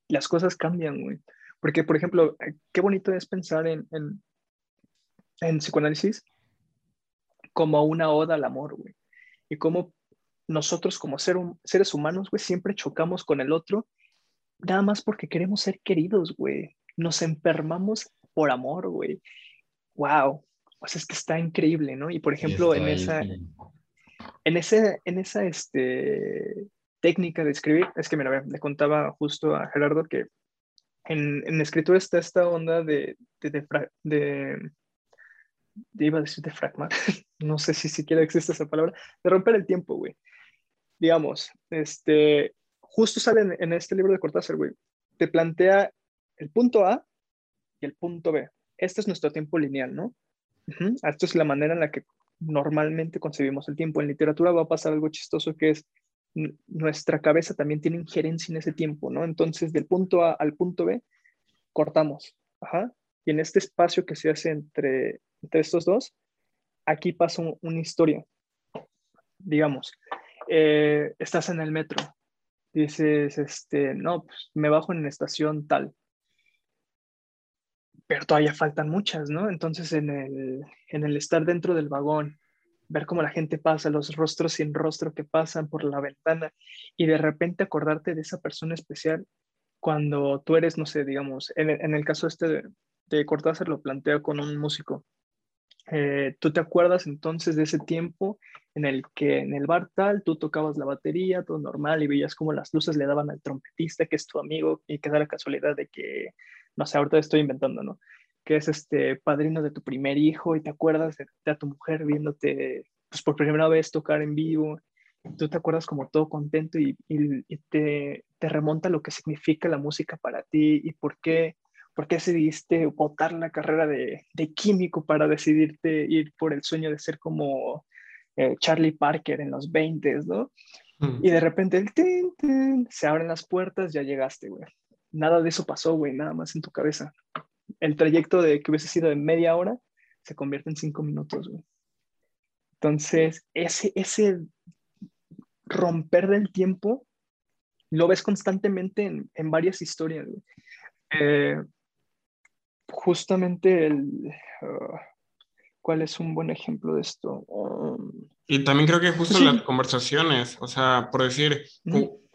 las cosas cambian, güey. Porque, por ejemplo, eh, qué bonito es pensar en, en, en psicoanálisis como una oda al amor, güey. Y cómo nosotros como ser, seres humanos, güey, siempre chocamos con el otro, nada más porque queremos ser queridos, güey nos enfermamos por amor, güey. Wow. O sea, es que está increíble, ¿no? Y por ejemplo, en esa, en ese, en esa este, técnica de escribir, es que mira, le contaba justo a Gerardo que en, en escritura está esta onda de, de, de, iba a decir de fragma, no sé si siquiera existe esa palabra, de romper el tiempo, güey. Digamos, este, justo sale en, en este libro de Cortázar, güey, te plantea el punto A y el punto B. Este es nuestro tiempo lineal, ¿no? Esto es la manera en la que normalmente concebimos el tiempo. En literatura va a pasar algo chistoso que es nuestra cabeza también tiene injerencia en ese tiempo, ¿no? Entonces, del punto A al punto B, cortamos. Ajá. Y en este espacio que se hace entre, entre estos dos, aquí pasa una historia. Digamos, eh, estás en el metro, dices, este, no, pues me bajo en la estación tal. Pero todavía faltan muchas, ¿no? Entonces en el, en el estar dentro del vagón, ver cómo la gente pasa, los rostros sin rostro que pasan por la ventana y de repente acordarte de esa persona especial cuando tú eres, no sé, digamos, en, en el caso este de, de Cortázar lo plantea con un músico. Eh, ¿Tú te acuerdas entonces de ese tiempo en el que en el bar tal tú tocabas la batería, todo normal, y veías como las luces le daban al trompetista, que es tu amigo, y que da la casualidad de que, no sé, ahorita estoy inventando, ¿no? Que es este padrino de tu primer hijo, y te acuerdas de, a tu mujer viéndote pues, por primera vez tocar en vivo, tú te acuerdas como todo contento y, y, te, te remonta lo que significa la música para ti y por qué ¿Por qué decidiste votar la carrera de, de, químico para decidirte ir por el sueño de ser como eh, Charlie Parker en los 20, ¿no? Mm. Y de repente el tin, se abren las puertas, ya llegaste, güey. Nada de eso pasó, güey, nada más en tu cabeza. El trayecto de que hubiese sido de media hora se convierte en cinco minutos, güey. Entonces, ese, ese romper del tiempo lo ves constantemente en, en varias historias, güey. Eh, justamente el... Ah, ¿Cuál es un buen ejemplo de esto? Um, y también creo que justo las conversaciones, o sea, por decir,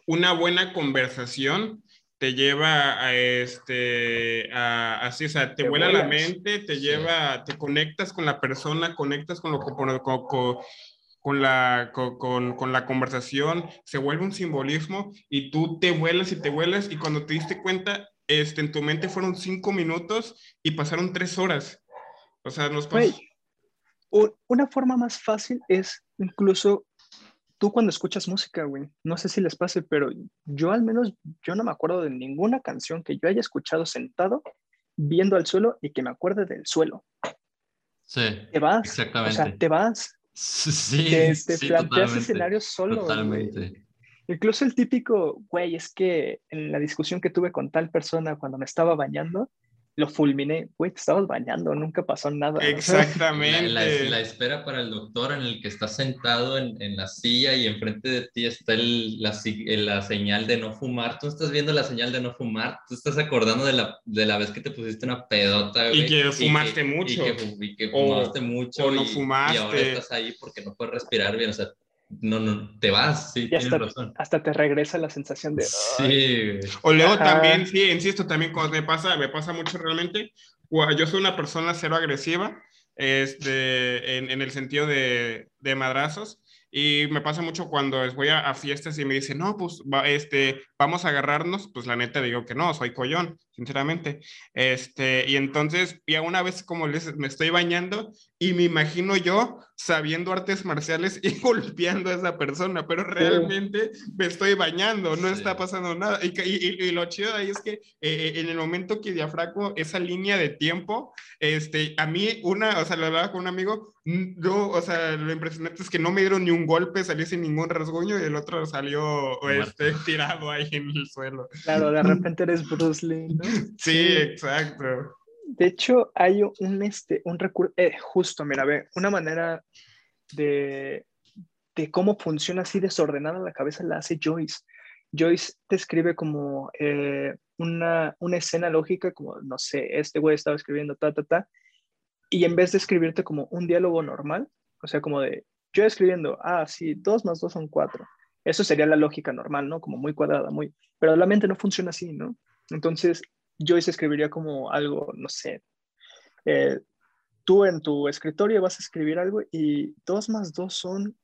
una buena conversación te lleva a este, a, así, o sea, te, vuela la mente, te lleva, te conectas con la persona, conectas con lo con, con, con la, con, con, la conversación, se vuelve un simbolismo y tú te vuelas y te vuelas y cuando te diste cuenta, este, en tu mente fueron cinco minutos y pasaron tres horas. O sea, nos pasó. una forma más fácil es incluso tú cuando escuchas música, güey. No sé si les pase, pero yo al menos, yo no me acuerdo de ninguna canción que yo haya escuchado sentado, viendo al suelo y que me acuerde del suelo. Sí. Te vas. Exactamente. O sea, te vas. Sí. Te, te planteas escenarios solo. Totalmente. Incluso el típico, güey, es que en la discusión que tuve con tal persona cuando me estaba bañando, lo fulminé, güey, te estabas bañando, nunca pasó nada. Exactamente. La, espera para el doctor en el que estás sentado en, en la silla y enfrente de ti está el, la, la, señal de no fumar. Tú estás viendo la señal de no fumar, tú estás acordando de la, de la vez que te pusiste una pedota. Güey, y que fumaste mucho. Y que, fumaste mucho. O no fumaste. Y ahora estás ahí porque no puedes respirar bien. O sea, no, no, te vas, sí, hasta, razón. Hasta te regresa la sensación de... Sí. O luego también, sí, insisto, también cuando me pasa, me pasa mucho realmente, yo soy una persona cero agresiva, este, en, en el sentido de, de madrazos, y me pasa mucho cuando voy a, fiestas y me dicen, no, pues este, vamos a agarrarnos. Pues la neta digo que no, soy collón, sinceramente. Este, y entonces, ya una vez como les, me estoy bañando y me imagino yo sabiendo artes marciales y golpeando a esa persona, pero realmente me estoy bañando, no está pasando nada. Y, y, lo chido ahí es que eh, en el momento que diafragmo esa línea de tiempo, este, a mí una, o sea, lo hablaba con un amigo, yo, o sea, lo impresionante es que no me dieron ni un golpe, salí sin ningún rasguño y el otro salió este, tirado ahí en el suelo. Claro, de repente eres Bruce Lee, ¿no? Sí, exacto. De hecho, hay un, este, un recurso, eh, justo, mira, ve, una manera de, de cómo funciona así desordenada la cabeza la hace Joyce. Joyce te escribe como eh, una, una escena lógica, como, no sé, este güey estaba escribiendo ta, ta, ta, y en vez de escribirte como un diálogo normal, o sea, como de yo escribiendo, ah, sí, dos más dos son cuatro. Eso sería la lógica normal, ¿no? Como muy cuadrada, muy... Pero la mente no funciona así, ¿no? Entonces, se escribiría como algo, no sé, eh, tú en tu escritorio vas a escribir algo y dos más dos son,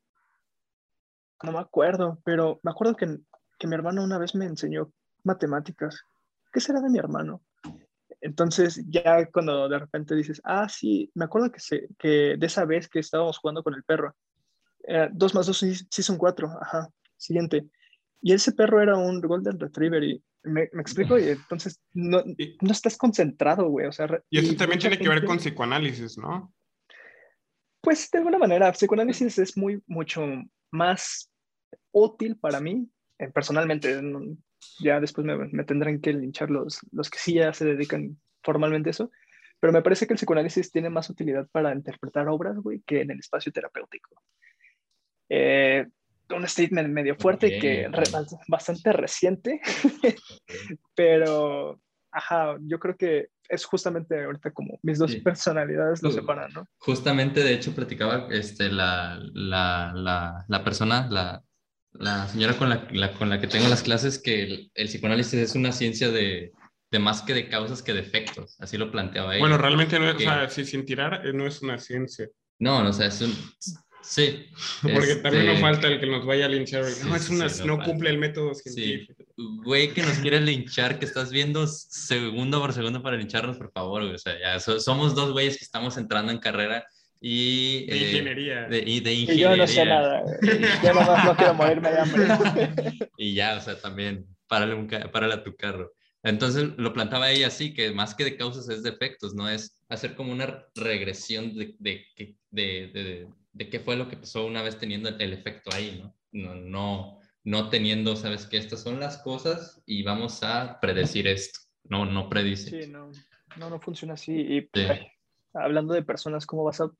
no me acuerdo, pero me acuerdo que, que mi hermano una vez me enseñó matemáticas. ¿Qué será de mi hermano? Entonces, ya cuando de repente dices, ah, sí, me acuerdo que, se, que de esa vez que estábamos jugando con el perro, eh, dos más dos sí, son cuatro, ajá, siguiente. Y ese perro era un Golden Retriever y me, explico, y entonces no, no estás concentrado, güey, o sea... Y eso también tiene que ver con psicoanálisis, ¿no? Pues de alguna manera, psicoanálisis es muy, mucho más útil para mí, eh, personalmente, ya después me, me, tendrán que linchar los, los que sí ya se dedican formalmente a eso, pero me parece que el psicoanálisis tiene más utilidad para interpretar obras, güey, que en el espacio terapéutico. Eh, un statement medio fuerte que bastante reciente, pero, ajá, yo creo que es justamente ahorita como mis dos personalidades lo separan, ¿no? Justamente, de hecho, platicaba este, la, la, la, la persona, la, la señora con la, con la que tengo las clases, que el, el psicoanálisis es una ciencia de, de, más que de causas que de efectos, así lo planteaba ella. Bueno, realmente no es, o sea, si sin tirar, eh, no es una ciencia. No, no, o sea, es un, Sí. Porque también nos este, falta el que nos vaya a linchar. no, es una, no, cumple el método científico. Güey, que nos quiere linchar, que estás viendo segundo por segundo para lincharnos, por favor. O sea, ya somos dos güeyes que estamos entrando en carrera y... De ingeniería. y de ingeniería. Y yo no sé nada. Yo nomás no quiero morirme de hambre. y ya, o sea, también, párale, un, párale a tu carro. Entonces lo plantaba ella así, que más que de causas es de efectos, ¿no? Es hacer como una regresión de, de, de, de qué fue lo que pasó una vez teniendo el efecto ahí, ¿no? No, no, no teniendo, sabes que estas son las cosas y vamos a predecir esto. No, no predice. Sí, no, no, no funciona así. Y hablando de personas, ¿cómo vas a,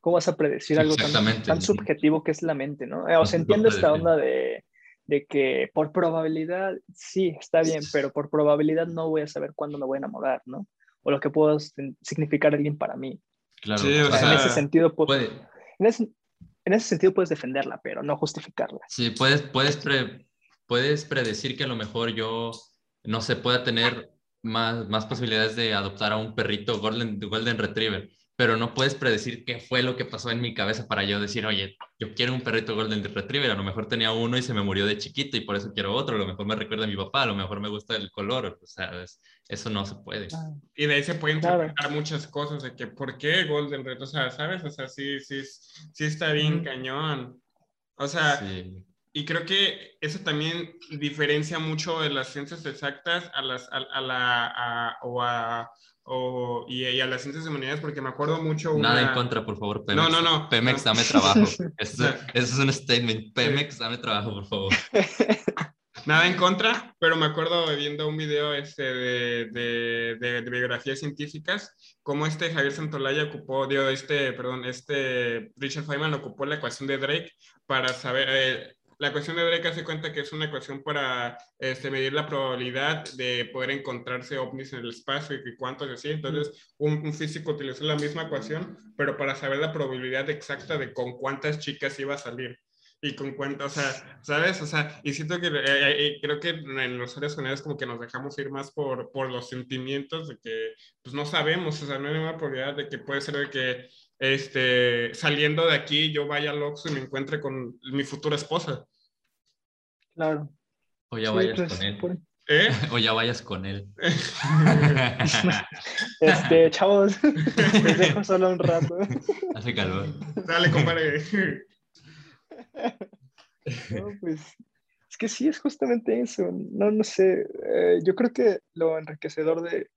cómo vas a predecir algo tan, tan, subjetivo que es la mente, ¿no? O sea, entiendo esta onda de, de que por probabilidad, sí, está bien, pero por probabilidad no voy a saber cuándo me voy a enamorar, ¿no? O lo que puedo significar alguien para mí. Claro. Sí, o sea, en ese sentido, pues, puede, en ese, en ese sentido puedes defenderla, pero no justificarla. Sí, puedes, puedes, puedes predecir que a lo mejor yo, no se pueda tener más, más posibilidades de adoptar a un perrito Golden, Golden Retriever pero no puedes predecir qué fue lo que pasó en mi cabeza para yo decir, oye, yo quiero un perrito Golden Retriever, a lo mejor tenía uno y se me murió de chiquito y por eso quiero otro, a lo mejor me recuerda a mi papá, a lo mejor me gusta el color, o sea, eso no se puede. Y de ahí se pueden interpretar muchas cosas, de que, ¿por qué Golden Retriever? O sea, ¿sabes? O sea, sí, sí, sí está bien cañón. O sea, y creo que eso también diferencia mucho de las ciencias exactas a las, a, la, o a o, y, a las ciencias humanidades, porque me acuerdo mucho. Nada en contra, por favor, Pemex. No, no, no. Pemex, dame trabajo. Eso, es un statement. Pemex, dame trabajo, por favor. Nada en contra, pero me acuerdo viendo un video este de, de, de, biografías científicas, cómo este Javier Santolaya ocupó, dio este, perdón, este Richard Feynman ocupó la ecuación de Drake para saber, eh, la ecuación de Drake hace cuenta que es una ecuación para este, medir la probabilidad de poder encontrarse ovnis en el espacio y cuántos y así. Entonces, un, físico utilizó la misma ecuación, pero para saber la probabilidad exacta de con cuántas chicas iba a salir y con cuántas, o sea, ¿sabes? O sea, y siento que eh, eh, eh, creo que en los seres humanos como que nos dejamos ir más por, por los sentimientos de que, pues no sabemos, o sea, no hay ninguna probabilidad de que puede ser que este, saliendo de aquí yo vaya al Oxxo y me encuentre con mi futura esposa. Claro. O ya vayas pues, con él. ¿Eh? O ya vayas con él. este, chavos, les dejo solo un rato. Hace calor. Dale, compadre. No, pues es que sí, es justamente eso. No, no sé. Eh, yo creo que lo enriquecedor de,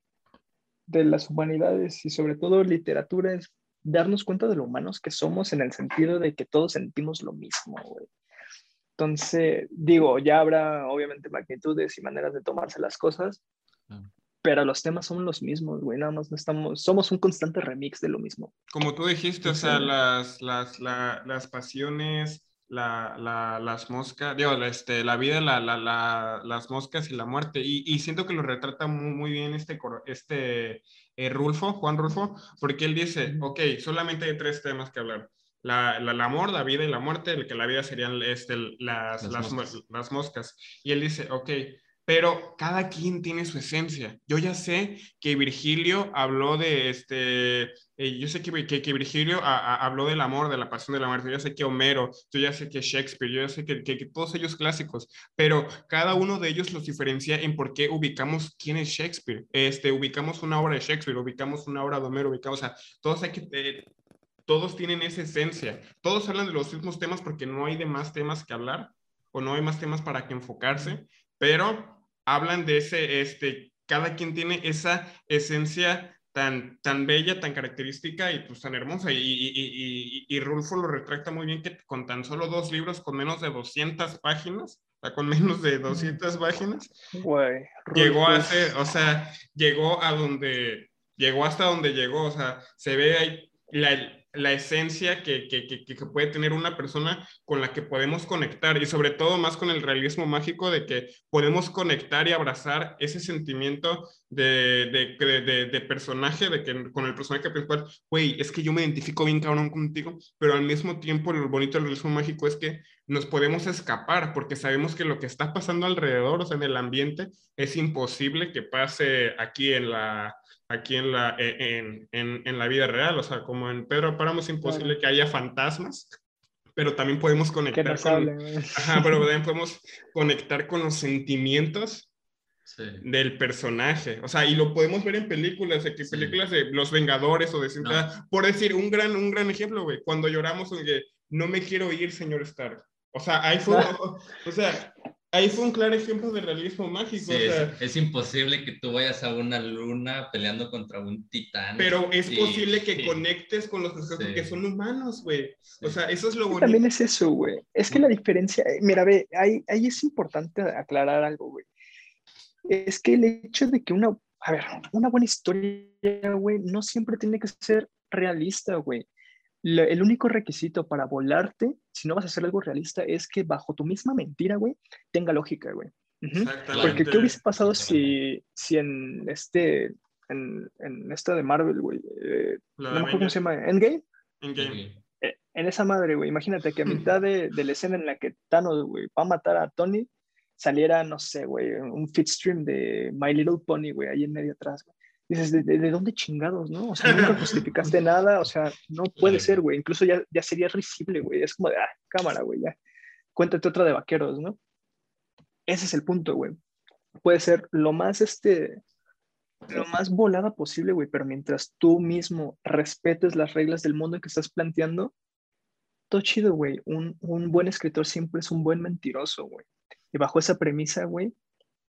de las humanidades y sobre todo literatura es darnos cuenta de lo humanos que somos en el sentido de que todos sentimos lo mismo, Entonces, digo, ya habrá obviamente magnitudes y maneras de tomarse las cosas, pero los temas son los mismos, güey, nada más no estamos, somos un constante remix de lo mismo. Como tú dijiste, o sea, las, las, las pasiones, la, la, las moscas, digo, este, la vida, la, las moscas y la muerte. Y, y siento que lo retrata muy, muy, bien este, este eh, Rulfo, Juan Rulfo, porque él dice, ok, solamente hay tres temas que hablar. La, el amor, la vida y la muerte, el que la vida serían este, las, las, moscas. las moscas. Y él dice, ok, pero cada quien tiene su esencia. Yo ya sé que Virgilio habló de este, eh, yo sé que, que, Virgilio habló del amor, de la pasión de la muerte, yo sé que Homero, yo ya sé que Shakespeare, yo ya sé que, que, todos ellos clásicos, pero cada uno de ellos los diferencia en por qué ubicamos quién es Shakespeare. Este, ubicamos una obra de Shakespeare, ubicamos una obra de Homero, ubicamos, o sea, todos hay que... Eh, todos tienen esa esencia, todos hablan de los mismos temas porque no hay de más temas que hablar o no hay más temas para que enfocarse, pero hablan de ese, este, cada quien tiene esa esencia tan, tan bella, tan característica y pues tan hermosa. Y, y, y, Rulfo lo retracta muy bien que con tan solo dos libros con menos de 200 páginas, o sea, con menos de 200 páginas, llegó a ser, o sea, llegó a donde, llegó hasta donde llegó, o sea, se ve ahí, la, la esencia que, que, que, puede tener una persona con la que podemos conectar y sobre todo más con el realismo mágico de que podemos conectar y abrazar ese sentimiento de, de, de personaje, de que con el personaje principal, güey, es que yo me identifico bien cabrón contigo, pero al mismo tiempo lo bonito del realismo mágico es que nos podemos escapar porque sabemos que lo que está pasando alrededor, o sea, en el ambiente, es imposible que pase aquí en la, aquí en la, e, en, en, en la vida real, o sea, como en Pedro Páramo es imposible que haya fantasmas, pero también podemos conectar con, ajá, pero también podemos conectar con los sentimientos del personaje, o sea, y lo podemos ver en películas, de que películas de Los Vengadores o de por decir un gran, un gran ejemplo, güey, cuando lloramos que no me quiero ir, señor Stark. O sea, ahí fue, o sea, ahí fue un claro ejemplo de realismo mágico. es, imposible que tú vayas a una luna peleando contra un titán. Pero es posible que conectes con los personajes que son humanos, güey. O sea, eso es lo bonito. También es eso, güey. Es que la diferencia, mira, ve, ahí, ahí es importante aclarar algo, güey. Es que el hecho de que una, a ver, una buena historia, güey, no siempre tiene que ser realista, güey el único requisito para volarte, si no vas a hacer algo realista, es que bajo tu misma mentira, güey, tenga lógica, güey. Porque ¿qué hubiese pasado si, si en este, en, en esta de Marvel, güey, eh, no me acuerdo cómo se llama, Endgame? Endgame. Eh, en esa madre, güey, imagínate que a mitad de, de la escena en la que Thanos, güey, va a matar a Tony, saliera, no sé, güey, un stream de My Little Pony, güey, ahí en medio atrás, güey dices, ¿de, dónde chingados, no? O sea, nunca justificaste nada, o sea, no puede ser, güey. Incluso ya, ya sería risible, güey. Es como de, ah, cámara, güey, ya. Cuéntate otra de vaqueros, ¿no? Ese es el punto, güey. Puede ser lo más, este, lo más volada posible, güey, pero mientras tú mismo respetes las reglas del mundo que estás planteando, todo chido, güey. Un, un buen escritor siempre es un buen mentiroso, güey. Y bajo esa premisa, güey,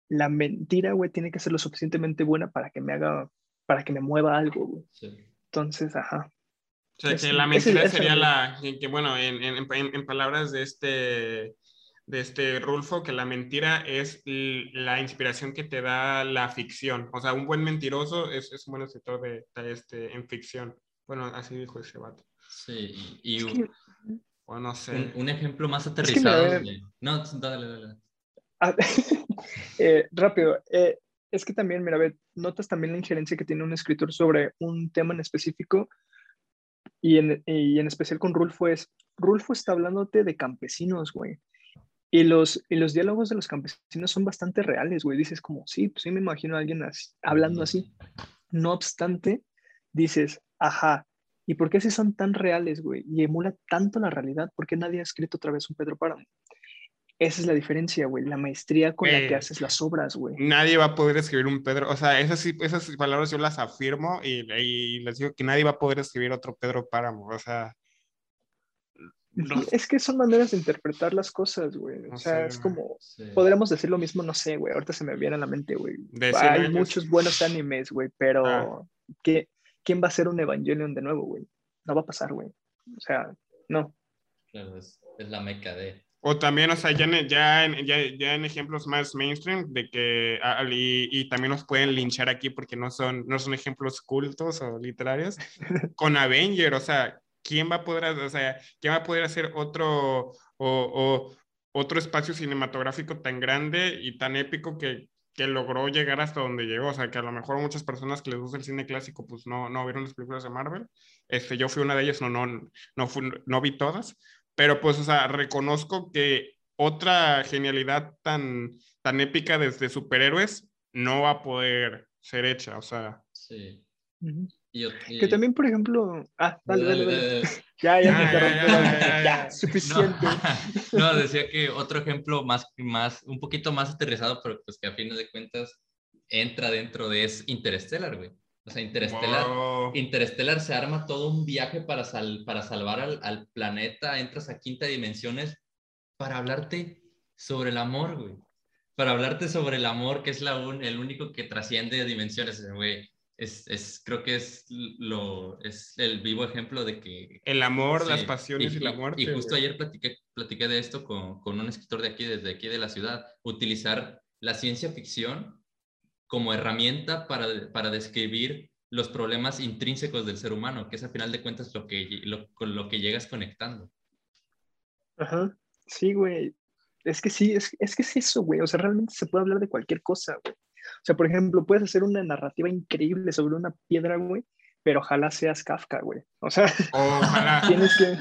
la mentira, güey, tiene que ser lo suficientemente buena para que me haga, para que me mueva algo, güey. Entonces, ajá. O sea, que la mentira sería la, que, bueno, en, en, en, palabras de este, de este Rulfo, que la mentira es la inspiración que te da la ficción. O sea, un buen mentiroso es, es un buen escritor de, este, en ficción. Bueno, así dijo ese vato. Sí, y, o no sé. Un, ejemplo más aterrizado. No, dale, dale. Ah, eh, rápido, eh, es que también, mira, notas también la injerencia que tiene un escritor sobre un tema en específico y en, y en especial con Rulfo es, Rulfo está hablándote de campesinos, güey. Y los, y los diálogos de los campesinos son bastante reales, güey. Dices como, sí, pues sí me imagino a alguien hablando así. No obstante, dices, ajá, ¿y por qué si son tan reales, güey? Y emula tanto la realidad, ¿por qué nadie ha escrito otra vez un Pedro Páramo? Esa es la diferencia, güey, la maestría con la que haces las obras, güey. Nadie va a poder escribir un Pedro, o sea, esas, esas palabras yo las afirmo y, les digo que nadie va a poder escribir otro Pedro Páramo, o sea... Es que son maneras de interpretar las cosas, güey. O sea, es como, podríamos decir lo mismo, no sé, güey, ahorita se me viene a la mente, güey. Hay muchos buenos animes, güey, pero ah. ¿qué, ¿quién va a ser un Evangelion de nuevo, güey? No va a pasar, güey. O sea, no. Claro, es, es la meca de o también, o sea, ya en, ya ya, en ejemplos más mainstream, de que, y, y, también nos pueden linchar aquí porque no son, no son ejemplos cultos o literarios, con Avenger, o sea, ¿quién va a poder, o sea, quién va a poder hacer otro, o, o, otro espacio cinematográfico tan grande y tan épico que, que logró llegar hasta donde llegó, o sea, que a lo mejor muchas personas que les gusta el cine clásico, pues no, no vieron las películas de Marvel, este, yo fui una de ellas, no, no, no, no vi todas, pero pues, o sea, reconozco que otra genialidad tan, tan épica desde superhéroes no va a poder ser hecha, o sea. Sí. Que también, por ejemplo. Ah, dale, dale, dale. ya, ya, ya, ya, suficiente. No, decía que otro ejemplo más, más, un poquito más aterrizado, pero pues que a fines de cuentas entra dentro de es Interstellar, güey. O sea, Interstellar, se arma todo un viaje para, para salvar al, planeta, entras a quinta dimensiones para hablarte sobre el amor, güey. Para hablarte sobre el amor, que es la el único que trasciende dimensiones, güey. Es, creo que es, lo, es el vivo ejemplo de que... El amor, las pasiones y, la muerte. Y justo ayer platiqué, platiqué de esto con, con un escritor de aquí, desde aquí de la ciudad. Utilizar la ciencia ficción como herramienta para, para describir los problemas intrínsecos del ser humano, que es al final de cuentas lo que, lo, con lo que llegas conectando. Ajá, sí, güey. Es que sí, es, es que es eso, güey. O sea, realmente se puede hablar de cualquier cosa, güey. O sea, por ejemplo, puedes hacer una narrativa increíble sobre una piedra, güey, pero ojalá seas Kafka, güey. O sea, ojalá. tienes que...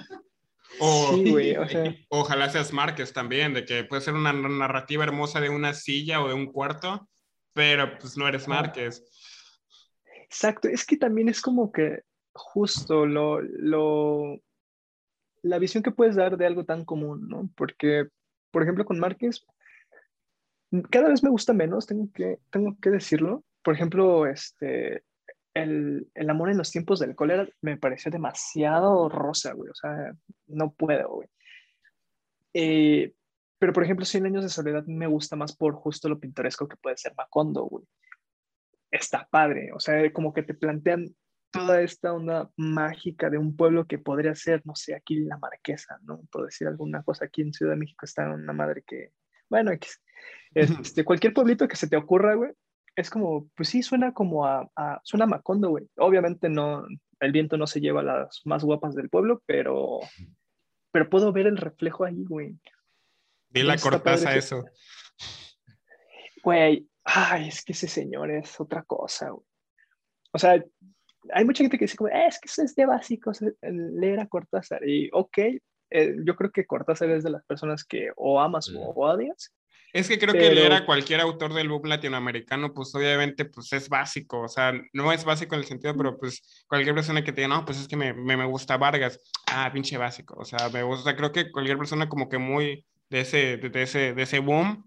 O, sí, güey, o sea... Ojalá seas Márquez también, de que puede ser una narrativa hermosa de una silla o de un cuarto, pero pues no eres Márquez. Exacto, es que también es como que justo lo, lo, la visión que puedes dar de algo tan común, ¿no? Porque, por ejemplo, con Márquez, cada vez me gusta menos, tengo que, tengo que decirlo. Por ejemplo, este, el, el amor en los tiempos del cólera me pareció demasiado rosa, güey. O sea, no puedo, güey. Eh, pero, por ejemplo, Cien años de soledad me gusta más por justo lo pintoresco que puede ser Macondo, güey está padre, o sea, como que te plantean toda esta onda mágica de un pueblo que podría ser, no sé, aquí la Marquesa, ¿no? Por decir alguna cosa, aquí en Ciudad de México está una madre que, bueno, este, cualquier pueblito que se te ocurra, güey, es como, pues sí, suena como a, suena a Macondo, güey. Obviamente no, el viento no se lleva a las más guapas del pueblo, pero, pero puedo ver el reflejo ahí, güey. Dile la cortaza eso. Güey, ay, es que ese señor es otra cosa, güey. O sea, hay mucha gente que dice, como, eh, es que eso es de básicos, leer a Cortázar. Y, ok, eh, yo creo que Cortázar es de las personas que o amas o odias. Es que creo que leer a cualquier autor del book latinoamericano, pues obviamente, pues es básico, o sea, no es básico en el sentido, pero pues cualquier persona que te diga, no, pues es que me, me, me gusta Vargas, ah, pinche básico, o sea, me gusta, creo que cualquier persona como que muy de ese, de ese, de ese boom,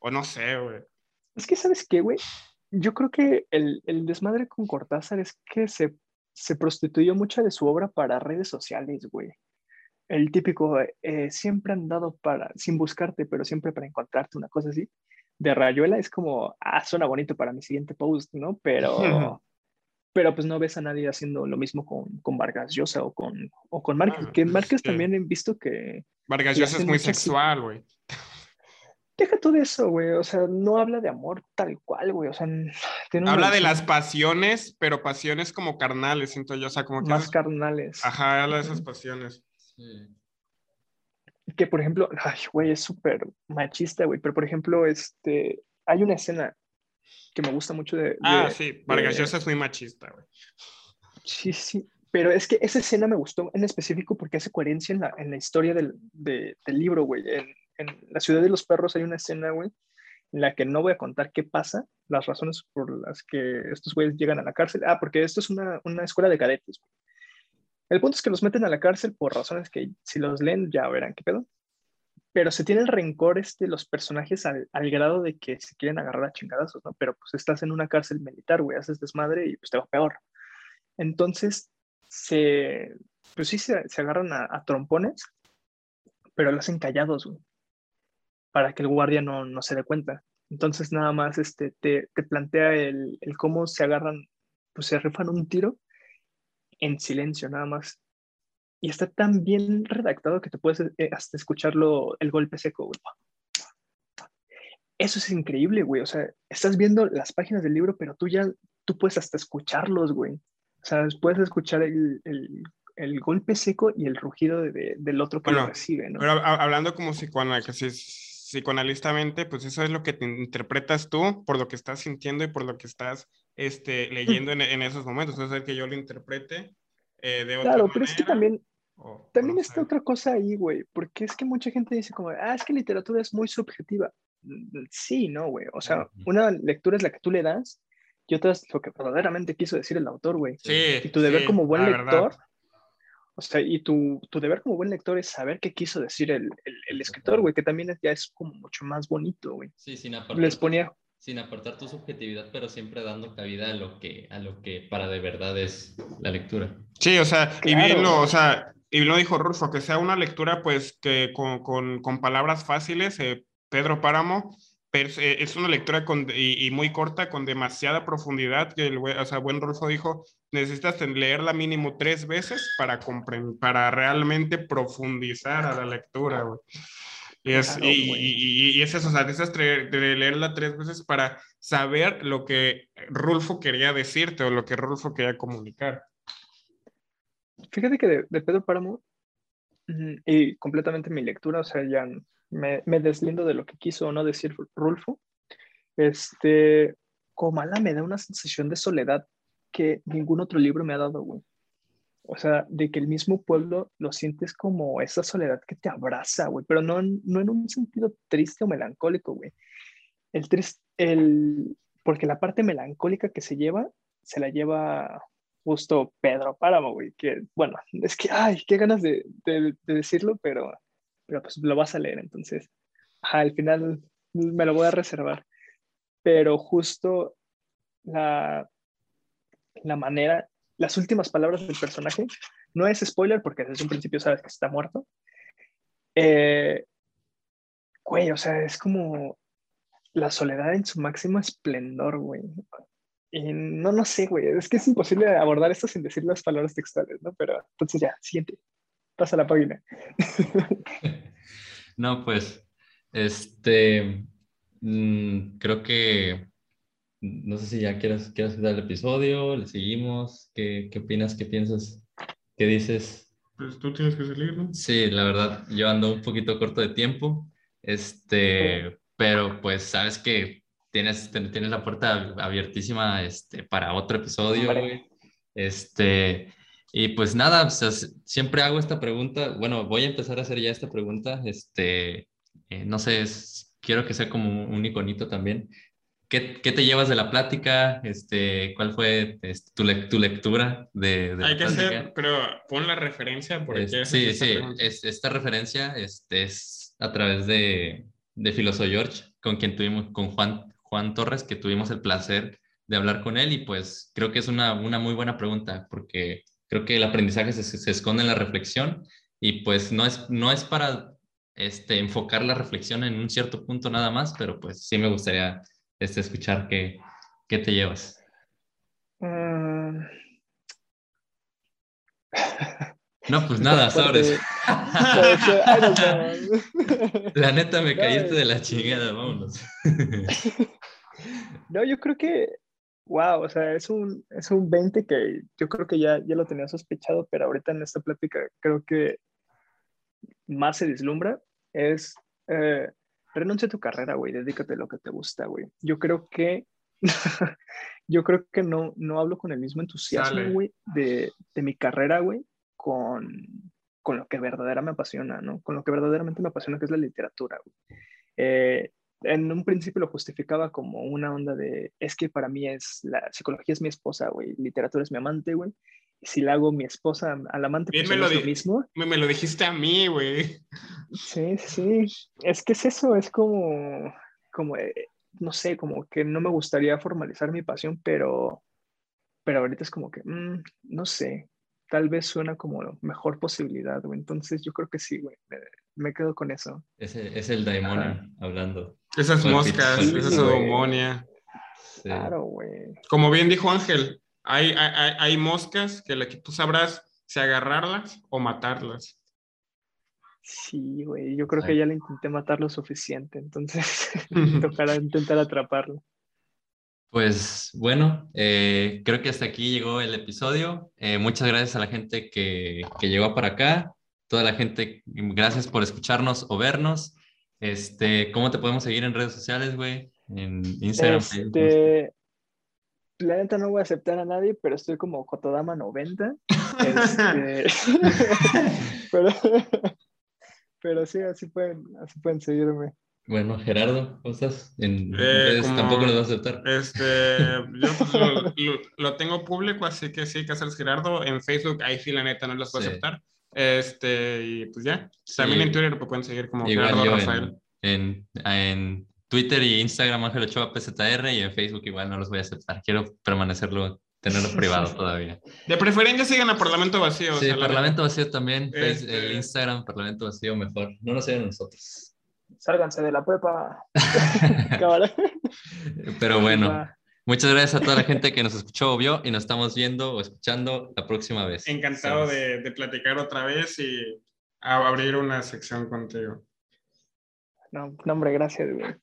o no sé, güey, es que, ¿sabes qué, güey? Yo creo que el, el desmadre con Cortázar es que se, se prostituyó mucha de su obra para redes sociales, güey. El típico, eh, siempre han dado para, sin buscarte, pero siempre para encontrarte, una cosa así. De Rayuela es como, ah, suena bonito para mi siguiente post, ¿no? Pero, pero pues no ves a nadie haciendo lo mismo con, con Vargas Llosa o con, o con Márquez, ah, que pues Márquez también he visto que... Vargas Llosa es muy sexual, güey deja todo eso, güey. O sea, no habla de amor tal cual, güey. O sea, habla de las pasiones, pero pasiones como carnales, siento yo. O sea, como que. Más carnales. Ajá, habla de esas pasiones. Que por ejemplo, ay, güey, es súper machista, güey. Pero por ejemplo, este. Hay una escena que me gusta mucho de. Ah, sí, Vargas Llosa es muy machista, güey. Sí, sí. Pero es que esa escena me gustó en específico porque hace coherencia en la, en la historia del, del libro, güey. En, en la ciudad de los perros hay una escena, güey, en la que no voy a contar qué pasa, las razones por las que estos güeyes llegan a la cárcel. Ah, porque esto es una, una escuela de cadetes. El punto es que los meten a la cárcel por razones que si los leen ya verán qué pedo. Pero se tiene el rencor este, los personajes al, grado de que se quieren agarrar a chingadazos, ¿no? Pero pues estás en una cárcel militar, güey, haces desmadre y pues te va peor. Entonces, se, pues sí se, se agarran a, trompones, pero lo hacen callados, para que el guardia no, no se dé cuenta. Entonces nada más este, te, te plantea el, el, cómo se agarran, pues se rifan un tiro en silencio nada más. Y está tan bien redactado que te puedes eh, hasta escucharlo, el golpe seco, güey. Eso es increíble, güey. O sea, estás viendo las páginas del libro, pero tú ya, tú puedes hasta escucharlos, güey. O sea, puedes escuchar el, el, el golpe seco y el rugido de, del otro que lo recibe, ¿no? Pero hablando como si cuando si psicoanalistamente, pues eso es lo que te interpretas tú por lo que estás sintiendo y por lo que estás este, leyendo en, en esos momentos. Entonces, el que yo lo interprete eh, de otra Claro, pero es que también, también está otra cosa ahí, güey, porque es que mucha gente dice como, ah, es que literatura es muy subjetiva. Mm, sí, no, güey. O sea, una lectura es la que tú le das y otra es lo que verdaderamente quiso decir el autor, güey. Sí. Y tu deber como buen lector o sea, y tu, tu, deber como buen lector es saber qué quiso decir el, el, el escritor, güey, que también ya es como mucho más bonito, güey. Sí, sin aportar, Les ponía... sin aportar tu subjetividad, pero siempre dando cabida a lo que, a lo que para de verdad es la lectura. Sí, o sea, claro. y bien lo, o sea, y lo dijo Rulfo, que sea una lectura, pues, que con, con, con palabras fáciles, eh, Pedro Páramo, eh, es una lectura con, y, y, muy corta, con demasiada profundidad, que el, o sea, buen Rulfo dijo, necesitas leerla mínimo tres veces para, para realmente profundizar a la lectura, güey. Y es, y, y, es eso, o sea, de leerla tres veces para saber lo que Rulfo quería decirte o lo que Rulfo quería comunicar. Fíjate que de, Pedro Páramo, y completamente mi lectura, o sea, ya me, me, deslindo de lo que quiso o no decir Rulfo, este, Comala me da una sensación de soledad que ningún otro libro me ha dado, güey. O sea, de que el mismo pueblo lo sientes como esa soledad que te abraza, güey, pero no, no en un sentido triste o melancólico, güey. El triste, el, porque la parte melancólica que se lleva, se la lleva justo Pedro Páramo, güey, que, bueno, es que, ay, qué ganas de, de, decirlo, pero, pero pues lo vas a leer, entonces, al final me lo voy a reservar. Pero justo la, la manera, las últimas palabras del personaje, no es spoiler porque desde un principio sabes que está muerto. Eh, güey, o sea, es como la soledad en su máximo esplendor, güey. Y no, no sé, güey, es que es imposible abordar esto sin decir las palabras textuales, ¿no? Pero entonces ya, siguiente, pasa la página. no, pues, este, mm, creo que no sé si ya quieres, quieres dar el episodio, le seguimos, ¿Qué, ¿qué, opinas, qué piensas, qué dices? Pues tú tienes que salir, ¿no? Sí, la verdad, yo ando un poquito corto de tiempo, este, pero pues sabes que tienes, tienes la puerta abiertísima este, para otro episodio, Este, y pues nada, siempre hago esta pregunta, bueno, voy a empezar a hacer ya esta pregunta, este, eh, no sé, quiero que sea como un iconito también. ¿Qué, te llevas de la plática? Este, ¿Cuál fue este, tu, tu, lectura de, Hay que hacer, pero pon la referencia. Porque sí, sí, esta referencia este, es a través de, de Filoso George, con quien tuvimos, con Juan, Juan Torres, que tuvimos el placer de hablar con él y pues creo que es una, una muy buena pregunta porque creo que el aprendizaje se, se, esconde en la reflexión y pues no es, no es para este, enfocar la reflexión en un cierto punto nada más, pero pues sí me gustaría este, escuchar qué, qué te llevas. Mm. No, pues nada, sobres. la neta me caíste de la chingada, vámonos. No, yo creo que, wow, o sea, es un, es un 20 que yo creo que ya, ya lo tenía sospechado, pero ahorita en esta plática creo que más se vislumbra. Es eh, renuncia a tu carrera, güey, dedícate a lo que te gusta, güey. Yo creo que, yo creo que no, no hablo con el mismo entusiasmo, güey, de, de, mi carrera, güey, con, con lo que verdaderamente me apasiona, ¿no? Con lo que verdaderamente me apasiona, que es la literatura. Eh, en un principio lo justificaba como una onda de, es que para mí es, la psicología es mi esposa, güey, literatura es mi amante, güey, si la hago mi esposa al amante, pues me lo, es lo mismo. Me, lo dijiste a mí, güey. Sí, sí. Es que es eso, es como, como, eh, no sé, como que no me gustaría formalizar mi pasión, pero, pero ahorita es como que, mm, no sé, tal vez suena como mejor posibilidad, güey. Entonces yo creo que sí, güey, me, quedo con eso. Ese es el demonio hablando. Esas moscas, esa demonia. Claro, güey. Como bien dijo Ángel, hay, hay, hay moscas que la que tú sabrás si agarrarlas o matarlas. Sí, güey, yo creo que ya le intenté matar lo suficiente, entonces tocará intentar atraparlo. Pues bueno, eh, creo que hasta aquí llegó el episodio. Eh, muchas gracias a la gente que, que, llegó para acá, toda la gente, gracias por escucharnos o vernos. Este, ¿Cómo te podemos seguir en redes sociales, güey? En Instagram. Este, la neta no voy a aceptar a nadie, pero estoy como Cotodama 90. Este, pero, sí, así pueden, así pueden seguirme. Bueno, Gerardo, ¿cómo estás? En eh, tampoco lo vas a aceptar. Este, yo pues, lo, tengo público, así que sí, Cáceres Gerardo. En Facebook, ahí sí, la neta, no los puedo aceptar. Este, y pues ya. También en Twitter lo pueden seguir como Gerardo Rafael. En, en, Twitter y Instagram Ángel Ochoa PZR y en Facebook igual no los voy a aceptar. Quiero permanecerlo, tenerlo privado todavía. De preferencia sigan a Parlamento Vacío. Sí, Parlamento Vacío también. Este el Instagram Parlamento Vacío mejor. No nos sigan nosotros. Sálganse de la prepa. Pero bueno. Muchas gracias a toda la gente que nos escuchó o vio y nos estamos viendo o escuchando la próxima vez. Encantado de, de platicar otra vez y abrir una sección contigo. No, no, hombre, gracias, güey.